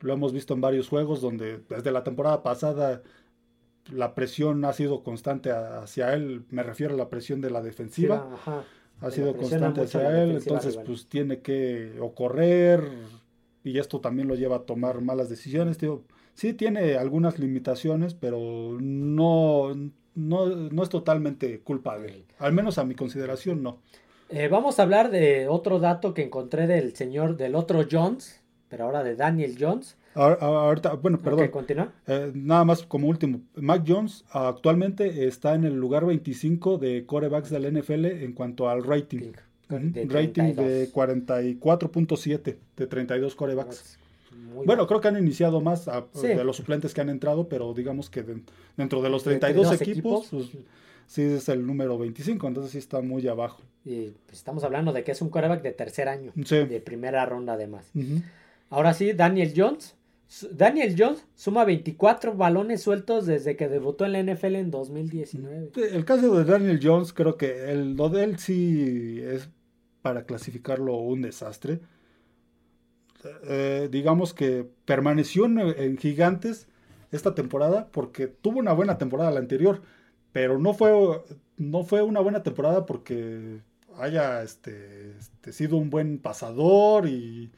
lo hemos visto en varios juegos donde desde la temporada pasada la presión ha sido constante hacia él, me refiero a la presión de la defensiva ha sido constante hacia él, entonces pues tiene que o correr y esto también lo lleva a tomar malas decisiones. Tío. Sí tiene algunas limitaciones, pero no, no, es totalmente culpa de él. Al menos a mi consideración no. Eh, vamos a hablar de otro dato que encontré del señor, del otro Jones, pero ahora de Daniel Jones. Ahorita, bueno, perdón. Eh, nada más como último. Mac Jones actualmente está en el lugar 25 de corebacks del NFL en cuanto al rating. rating de 44.7 de 32 corebacks. bueno, creo que han iniciado más de los suplentes que han entrado, pero digamos que dentro de los 32, equipos, pues, sí es el número 25, entonces sí está muy abajo. Y pues, estamos hablando de que es un coreback de tercer año, de primera ronda además. Ahora sí, Daniel Jones, Daniel Jones suma 24 balones sueltos desde que debutó en la NFL en 2019. El caso de Daniel Jones, creo que el, lo de él sí es para clasificarlo un desastre. Eh, digamos que permaneció en, Gigantes esta temporada porque tuvo una buena temporada la anterior, pero no fue, no fue una buena temporada porque haya este, este sido un buen pasador y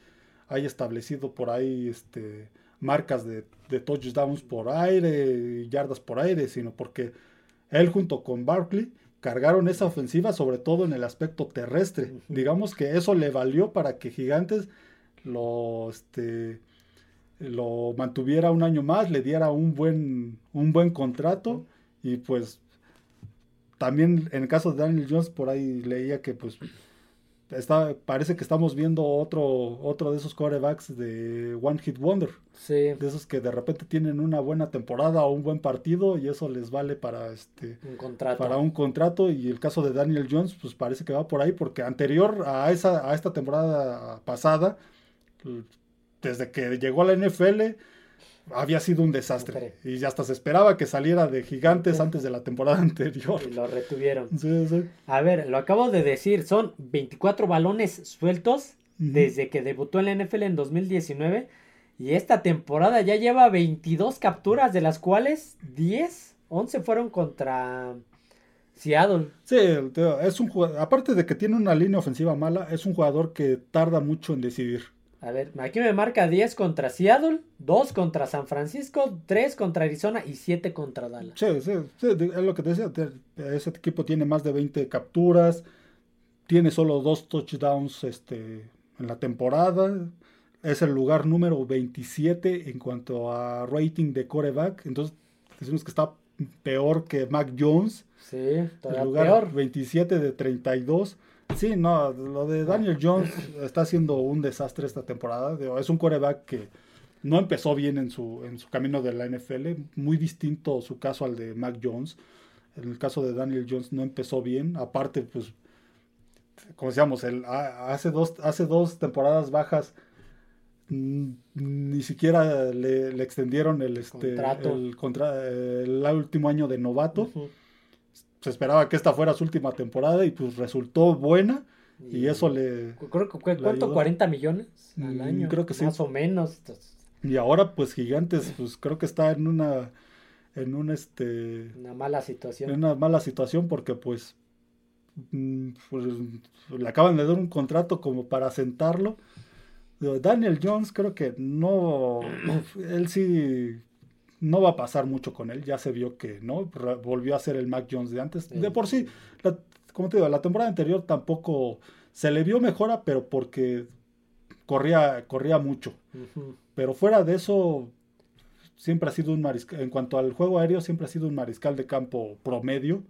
haya establecido por ahí este, marcas de, touchdowns por aire, yardas por aire, sino porque él junto con Barkley cargaron esa ofensiva, sobre todo en el aspecto terrestre. Digamos que eso le valió para que Gigantes lo, este, lo mantuviera un año más, le diera un buen, un buen contrato y pues también en el caso de Daniel Jones por ahí leía que pues está, parece que estamos viendo otro, otro de esos corebacks de One Hit Wonder. Sí. De esos que de repente tienen una buena temporada o un buen partido y eso les vale para este un contrato. para un contrato. Y el caso de Daniel Jones, pues parece que va por ahí, porque anterior a esa, a esta temporada pasada, desde que llegó a la NFL, había sido un desastre. Y hasta se esperaba que saliera de gigantes antes de la temporada anterior. Y lo retuvieron. A ver, lo acabo de decir, son 24 balones sueltos desde que debutó en la NFL en 2019. Y esta temporada ya lleva 22 capturas, de las cuales 10, 11 fueron contra Seattle. Sí, es un jugador, aparte de que tiene una línea ofensiva mala, es un jugador que tarda mucho en decidir. A ver, aquí me marca 10 contra Seattle, 2 contra San Francisco, 3 contra Arizona y 7 contra Dallas. Sí, sí, sí, es lo que te decía. Ese equipo tiene más de 20 capturas, tiene solo 2 touchdowns este, en la temporada. Es el lugar número 27 en cuanto a rating de coreback. Entonces, decimos que está peor que Mac Jones. Sí, todavía el lugar peor. 27 de 32. Sí, no, lo de Daniel Jones está haciendo un desastre esta temporada. Es un coreback que no empezó bien en su, en su camino de la NFL, muy distinto su caso al de Mac Jones. En el caso de Daniel Jones no empezó bien, aparte, pues, como decíamos, el, hace, dos, hace dos temporadas bajas ni siquiera le, extendieron el, este, el, contra, el, último año de novato se esperaba que esta fuera su última temporada y pues resultó buena. Y, eso le. Creo que ¿cuánto? ¿40 millones al mm, año? Creo que sí. Más o menos. Y ahora, pues Gigantes, pues creo que está en una. En un este. Una mala situación. En una mala situación porque, pues. mm, pues, le acaban de dar un contrato como para sentarlo. Daniel Jones creo que no, él sí no va a pasar mucho con él, ya se vio que no, volvió a ser el Mac Jones de antes. De por sí, como te digo, la temporada anterior tampoco se le vio mejora, pero porque corría, corría mucho. Pero fuera de eso, siempre ha sido un mariscal, en cuanto al juego aéreo, siempre ha sido un mariscal de campo promedio.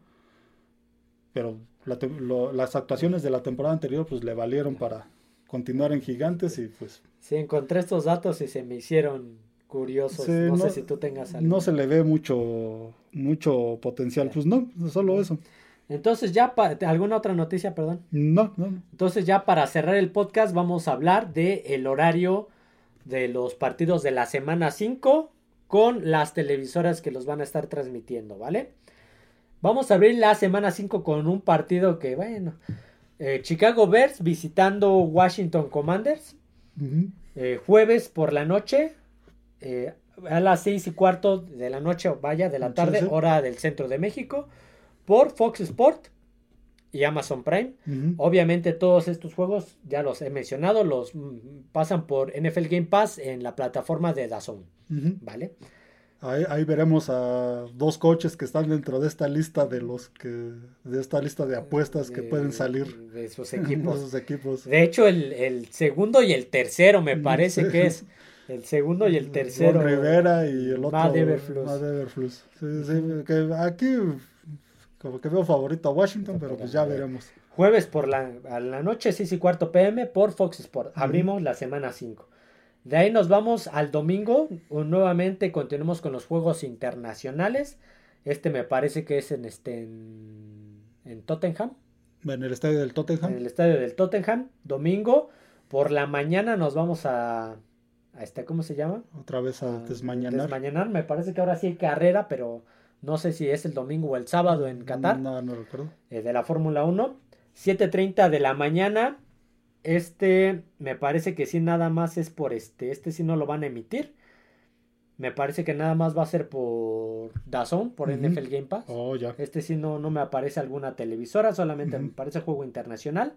Pero las actuaciones de la temporada anterior, pues le valieron para continuar en Gigantes y pues... Sí, encontré estos datos y se me hicieron curiosos. no, sé si tú tengas algo. No se le ve mucho, mucho potencial. Pues no, solo eso. Entonces ya, ¿alguna otra noticia, perdón? No, no, Entonces ya para cerrar el podcast vamos a hablar del el horario de los partidos de la semana 5 con las televisoras que los van a estar transmitiendo, ¿vale? Vamos a abrir la semana 5 con un partido que, bueno, eh, Chicago Bears visitando Washington Commanders. Eh, jueves por la noche, eh, a las 6 y cuarto de la noche, vaya, de la tarde, hora del centro de México por Fox Sport y Amazon Prime. Obviamente todos estos juegos, ya los he mencionado, los mm, pasan por NFL Game Pass en la plataforma de DAZN. ¿Vale? Ahí, veremos a dos coches que están dentro de esta lista de los que de esta lista de apuestas que pueden salir de sus equipos. De hecho, el, segundo y el tercero me parece que es el segundo y el tercero. Rivera y el otro. Everflux. aquí como que veo favorito a Washington, pero pues ya veremos. Jueves por la, a la noche, 6 y cuarto pm por Fox Sport. Abrimos la semana 5. De ahí nos vamos al domingo. Nuevamente continuamos con los juegos internacionales. Este me parece que es en este en, Tottenham. En el estadio del Tottenham. En el estadio del Tottenham. Domingo. Por la mañana nos vamos a, a este, ¿cómo se llama? Otra vez a, desmañanar. Desmañanar. Me parece que ahora sí hay carrera, pero no sé si es el domingo o el sábado en Qatar. No, no recuerdo. Eh, de la Fórmula 1. 7.30 de la mañana. Este, me parece que sí, nada más es por este. Este sí no lo van a emitir. Me parece que nada más va a ser por Dazón, por NFL Game Pass. Oh, ya. Este sí no, no me aparece alguna televisora, solamente me aparece juego internacional.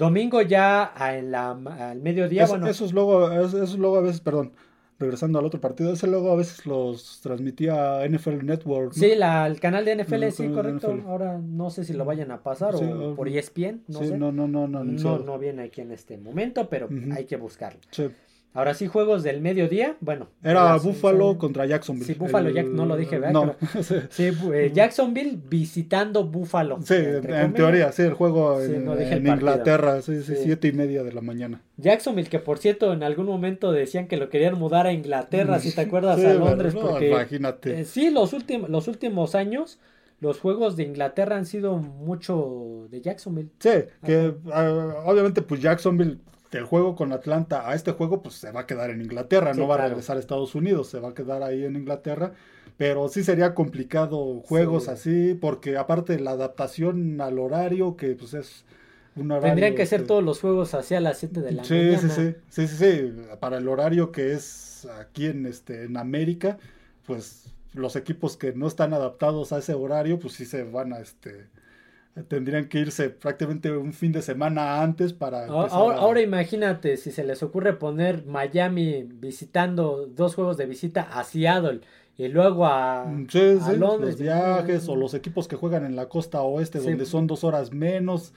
Domingo ya la, al mediodía, bueno. Esos luego, esos luego a veces, perdón, regresando al otro partido, ese luego a veces los transmitía NFL Network. Sí, la, el canal de NFL, sí, correcto. Ahora no sé si lo vayan a pasar o por ESPN, no sé. No, no, no, no, no, no viene aquí en este momento, pero hay que buscarlo. Sí. Ahora sí, juegos del mediodía. Bueno. Era Buffalo contra Jacksonville. Sí, Buffalo, no lo dije, ¿verdad? No. sí, eh, Jacksonville visitando Buffalo. Sí, en, teoría, sí, el juego en, Inglaterra, sí, sí, siete y media de la mañana. Jacksonville, que por cierto, en algún momento decían que lo querían mudar a Inglaterra, si te acuerdas, a Londres. porque, imagínate. Eh, sí, los, últimos los últimos años los juegos de Inglaterra han sido mucho de Jacksonville. Sí, que ah, obviamente pues Jacksonville el juego con Atlanta a este juego, pues se va a quedar en Inglaterra, no va a regresar a Estados Unidos, se va a quedar ahí en Inglaterra. Pero sí sería complicado juegos así, porque aparte la adaptación al horario, que pues es un horario. Tendrían que ser todos los juegos hacia las 7 de la sí, mañana. Sí, sí, sí, sí, sí, para el horario que es aquí en, este, en América, pues los equipos que no están adaptados a ese horario, pues sí se van a este tendrían que irse prácticamente un fin de semana antes para... Ahora, imagínate si se les ocurre poner Miami visitando dos juegos de visita a Seattle y luego a, mm, Londres. Los viajes o los equipos que juegan en la costa oeste donde son dos horas menos,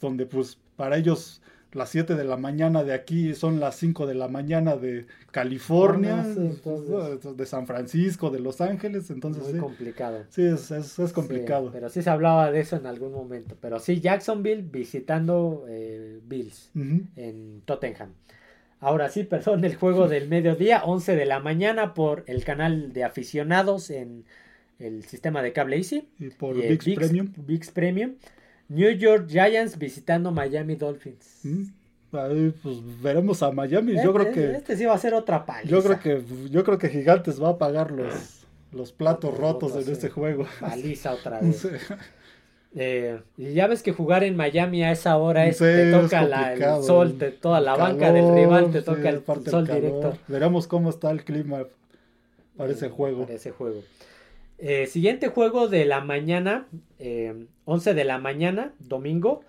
donde pues para ellos las 7 de la mañana de aquí son las 5 de la mañana de California, de San Francisco, de Los Ángeles, entonces Muy complicado. Sí, es, es, complicado. pero sí se hablaba de eso en algún momento. Pero sí, Jacksonville visitando eh, Bills en Tottenham. Ahora sí, perdón, el juego del mediodía, 11 de la mañana por el canal de aficionados en el sistema de cable Easy. Y por VIX, Premium. VIX Premium. New York Giants visitando Miami Dolphins. Mm, pues veremos a Miami. yo creo este, que. Este sí va a ser otra paliza. Yo creo que, yo creo que Gigantes va a pagar los, los platos rotos, en este juego. Paliza otra vez. Eh, y ya ves que jugar en Miami a esa hora es, te toca el sol, te, toda la banca del rival, te toca el sol directo. Veremos cómo está el clima para ese juego. Para ese juego. Eh, siguiente juego de la mañana, 11 de la mañana, domingo.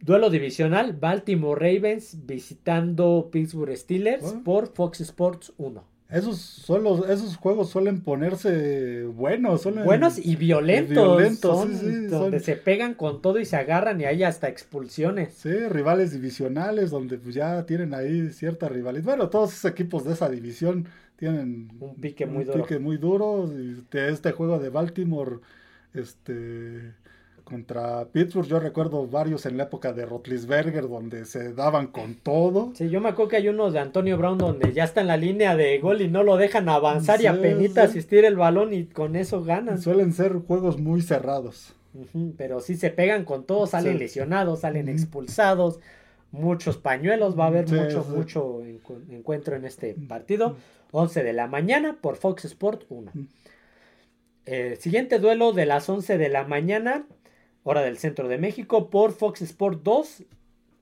duelo divisional, Baltimore Ravens visitando Pittsburgh Steelers por Fox Sports 1. Esos, son esos juegos suelen ponerse buenos. buenos y violentos. violentos donde se pegan con todo y se agarran y hay hasta expulsiones. Sí, rivales divisionales donde pues ya tienen ahí cierta rivalidad. Bueno, todos esos equipos de esa división tienen un pique muy un Pique muy duro. Este juego de Baltimore, este contra Pittsburgh. Yo recuerdo varios en la época de Rotlisberger donde se daban con todo. Sí, yo me acuerdo que hay unos de Antonio Brown donde ya está en la línea de gol y no lo dejan avanzar y apenas asistir el balón y con eso ganan. Suelen ser juegos muy cerrados. pero sí se pegan con todo, salen lesionados, salen expulsados, muchos pañuelos, va a haber mucho, mucho encuentro en este partido. 11 de la mañana por Fox Sport 1. Eh, siguiente duelo de las 11 de la mañana hora del centro de México, por Fox Sport 2.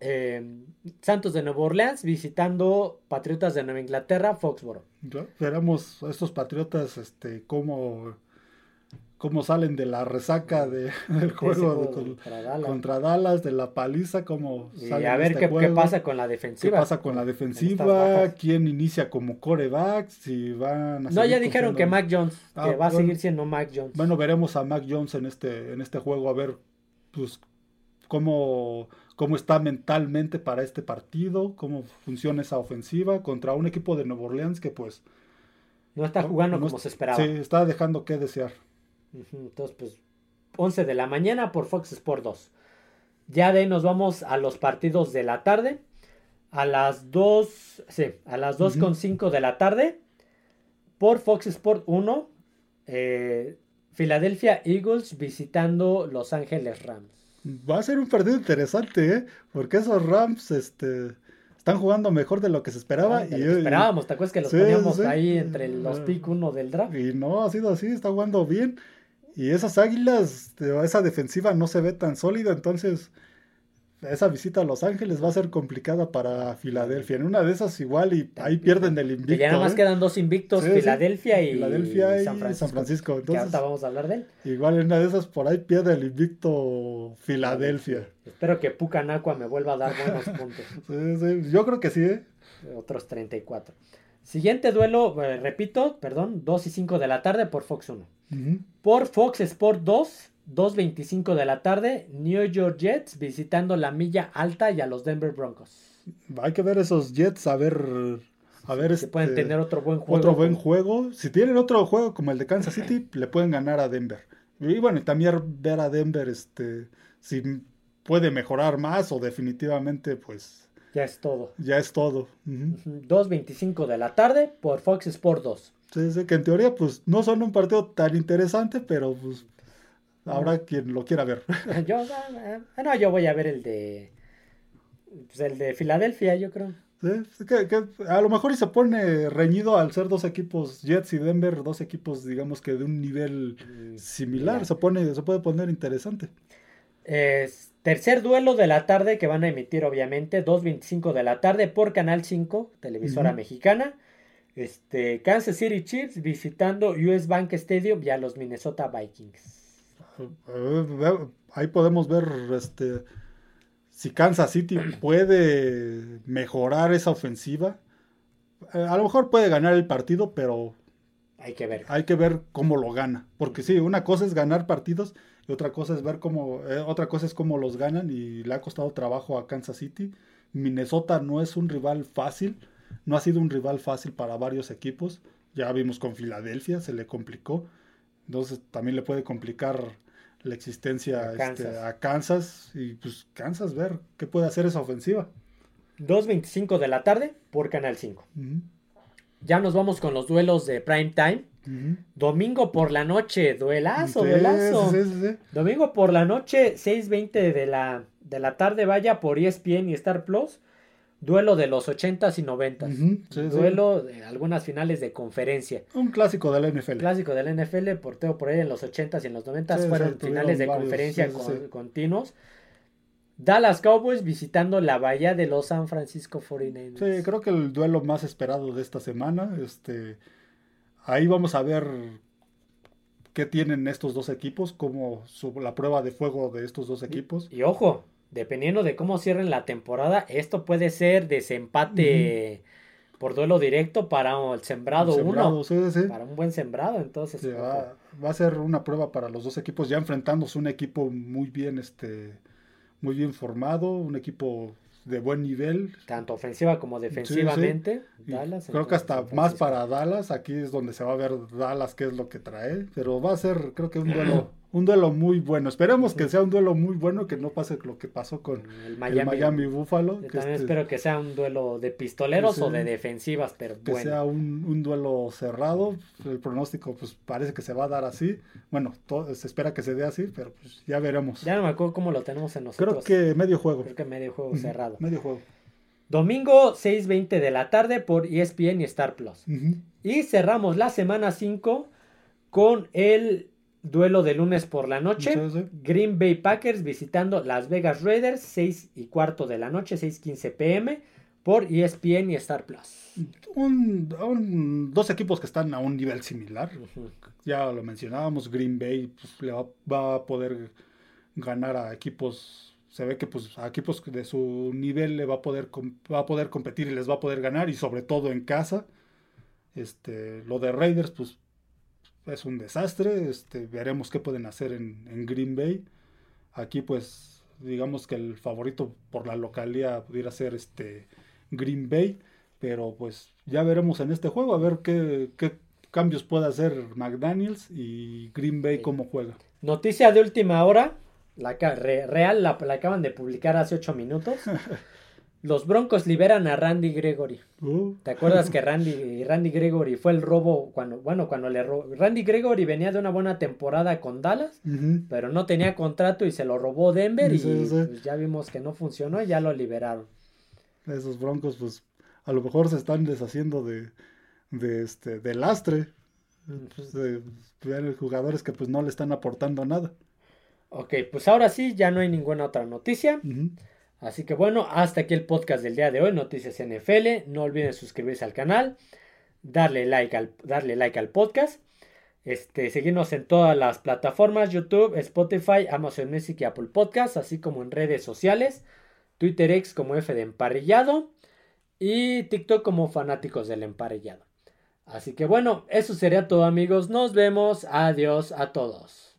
Em, Santos de Nueva Orleans visitando Patriotas de Nueva Inglaterra, Foxboro. veremos estos Patriotas este, cómo, cómo salen de la resaca de, del juego, contra, Dallas. de la paliza, cómo y a ver este qué, pasa con la defensiva. ¿Qué pasa con la defensiva? ¿Quién inicia como coreback? Si van no, ya dijeron que Mac Jones, que ah, va a seguir siendo Mac Jones. Bueno, veremos a Mac Jones en este, en este juego, a ver pues, cómo, cómo está mentalmente para este partido, cómo funciona esa ofensiva contra un equipo de Nueva Orleans que pues... No está jugando como se esperaba. Sí, está dejando que desear. Entonces, pues, 11 de la mañana por Fox Sport 2. Ya de ahí nos vamos a los partidos de la tarde. A las 2, sí, a las 2 con 5 de la tarde. Por Fox Sport 1. Eh, Philadelphia Eagles visitando Los Ángeles Rams. Va a ser un partido interesante, ¿eh? Porque esos Rams este, están jugando mejor de lo que se esperaba. Ah, y, esperábamos, ¿te acuerdas que los poníamos ahí entre los ah. pick uno del draft? Y no, ha sido así, está jugando bien. Y esas águilas, esa defensiva no se ve tan sólida, entonces esa visita a Los Ángeles va a ser complicada para Filadelfia. En una de esas igual y ahí pierden el invicto. ya nada más ¿eh? quedan dos invictos, Filadelfia, Y, San Francisco. Entonces, vamos a hablar de él. Igual en una de esas por ahí pierde el invicto Filadelfia. Espero que Pucanacua me vuelva a dar buenos puntos. Yo creo que sí. ¿eh? Otros 34. Siguiente duelo, eh, repito, perdón, 2 y 5 de la tarde por Fox 1. Por Fox Sport 2, 2.25 de la tarde, New York Jets visitando la milla alta y a los Denver Broncos. Hay que ver esos Jets, a ver, a ver si pueden este, tener otro buen juego. Otro buen juego. Si tienen otro juego como el de Kansas City, le pueden ganar a Denver. Y bueno, también ver a Denver, este, si puede mejorar más o definitivamente, pues. Ya es todo. Ya es todo. 2.25 de la tarde por Fox Sport 2. Sí, que en teoría, pues, no son un partido tan interesante, pero pues Habrá quien lo quiera ver. yo, ah, ah, no, yo voy a ver el de. Pues el de Filadelfia, yo creo. Sí, que, a lo mejor y se pone reñido al ser dos equipos, Jets y Denver, dos equipos, digamos que de un nivel mm, similar. Se, pone, se puede poner interesante. Tercer duelo de la tarde que van a emitir, obviamente, 2.25 de la tarde por Canal 5, televisora mexicana. Este, Kansas City Chiefs visitando US Bank Stadium y a los Minnesota Vikings. Ahí podemos ver este si Kansas City puede mejorar esa ofensiva. Eh, a lo mejor puede ganar el partido, pero hay que ver. Hay que ver cómo lo gana, porque sí, una cosa es ganar partidos y otra cosa es ver cómo eh, otra cosa es cómo los ganan y le ha costado trabajo a Kansas City. Minnesota no es un rival fácil, no ha sido un rival fácil para varios equipos. Ya vimos con Filadelfia, se le complicó. Entonces también le puede complicar la existencia a este, Kansas. y pues Kansas ver qué puede hacer esa ofensiva. 2.25 de la tarde por Canal 5. Ya nos vamos con los duelos de prime time. Domingo por la noche, duelazo, duelazo. Domingo por la noche, 6.20 de la, de la tarde, vaya por ESPN y Star Plus. Duelo de los 80s y 90s. Duelo de algunas finales de conferencia. Un clásico del NFL. Clásico del NFL, porteo por ahí en los 80s y en los 90s fueron finales de conferencia continuos. Dallas Cowboys visitando la bahía de los San Francisco 49ers. Sí, creo que el duelo más esperado de esta semana. Este, ahí vamos a ver qué tienen estos dos equipos, como la prueba de fuego de estos dos equipos. Y, ojo, dependiendo de cómo cierren la temporada, esto puede ser desempate por duelo directo para el sembrado 1. Para un buen sembrado, entonces. va, a ser una prueba para los dos equipos, ya enfrentándose un equipo muy bien, este, muy bien formado, un equipo de buen nivel. Tanto ofensiva como defensivamente. Dallas, creo que hasta más para Dallas. Aquí es donde se va a ver Dallas qué es lo que trae. Pero va a ser, creo que un duelo un duelo muy bueno. Esperemos que sea un duelo muy bueno, que no pase lo que pasó con el Miami, Buffalo. Yo también este espero que sea un duelo de pistoleros o de defensivas, pero que sea un, duelo cerrado. El pronóstico, pues parece que se va a dar así. Bueno, se espera que se dé así, pero pues ya veremos. Ya no me acuerdo cómo lo tenemos en nosotros. Creo que medio juego. Creo que medio juego cerrado. Medio juego. Domingo 6.20 de la tarde por ESPN y Star Plus. Y cerramos la semana 5 con el Duelo de lunes por la noche. Green Bay Packers visitando Las Vegas Raiders, 6 y cuarto de la noche, 6:15 pm, por ESPN y Star Plus. dos equipos que están a un nivel similar. Ya lo mencionábamos, Green Bay pues, le va, a poder ganar a equipos. Se ve que pues, a equipos de su nivel le va a poder va a poder competir y les va a poder ganar, y sobre todo en casa. Este, lo de Raiders, pues es un desastre. Este, veremos qué pueden hacer en, Green Bay. Aquí, pues, digamos que el favorito por la localidad pudiera ser este Green Bay. Pero pues ya veremos en este juego a ver qué, cambios puede hacer McDaniels y Green Bay cómo juega. Noticia de última hora. La, real la, la acaban de publicar hace ocho minutos. Los Broncos liberan a Randy Gregory. Uh. ¿Te acuerdas que Randy, Randy Gregory fue el robo cuando, bueno, cuando le robó? Randy Gregory venía de una buena temporada con Dallas, pero no tenía contrato y se lo robó Denver y pues, ya vimos que no funcionó y ya lo liberaron. Esos Broncos, pues, a lo mejor se están deshaciendo de, de este, de lastre. Pues, de, jugadores que pues no le están aportando nada. Ok, pues ahora sí, ya no hay ninguna otra noticia. Así que bueno, hasta aquí el podcast del día de hoy, Noticias NFL. No olviden suscribirse al canal, darle like al, darle like al podcast. Este, seguirnos en todas las plataformas, YouTube, Spotify, Amazon Music y Apple Podcasts, así como en redes sociales, Twitter X como F de Emparrillado y TikTok como Fanáticos del Emparrillado. Así que bueno, eso sería todo amigos, nos vemos, adiós a todos.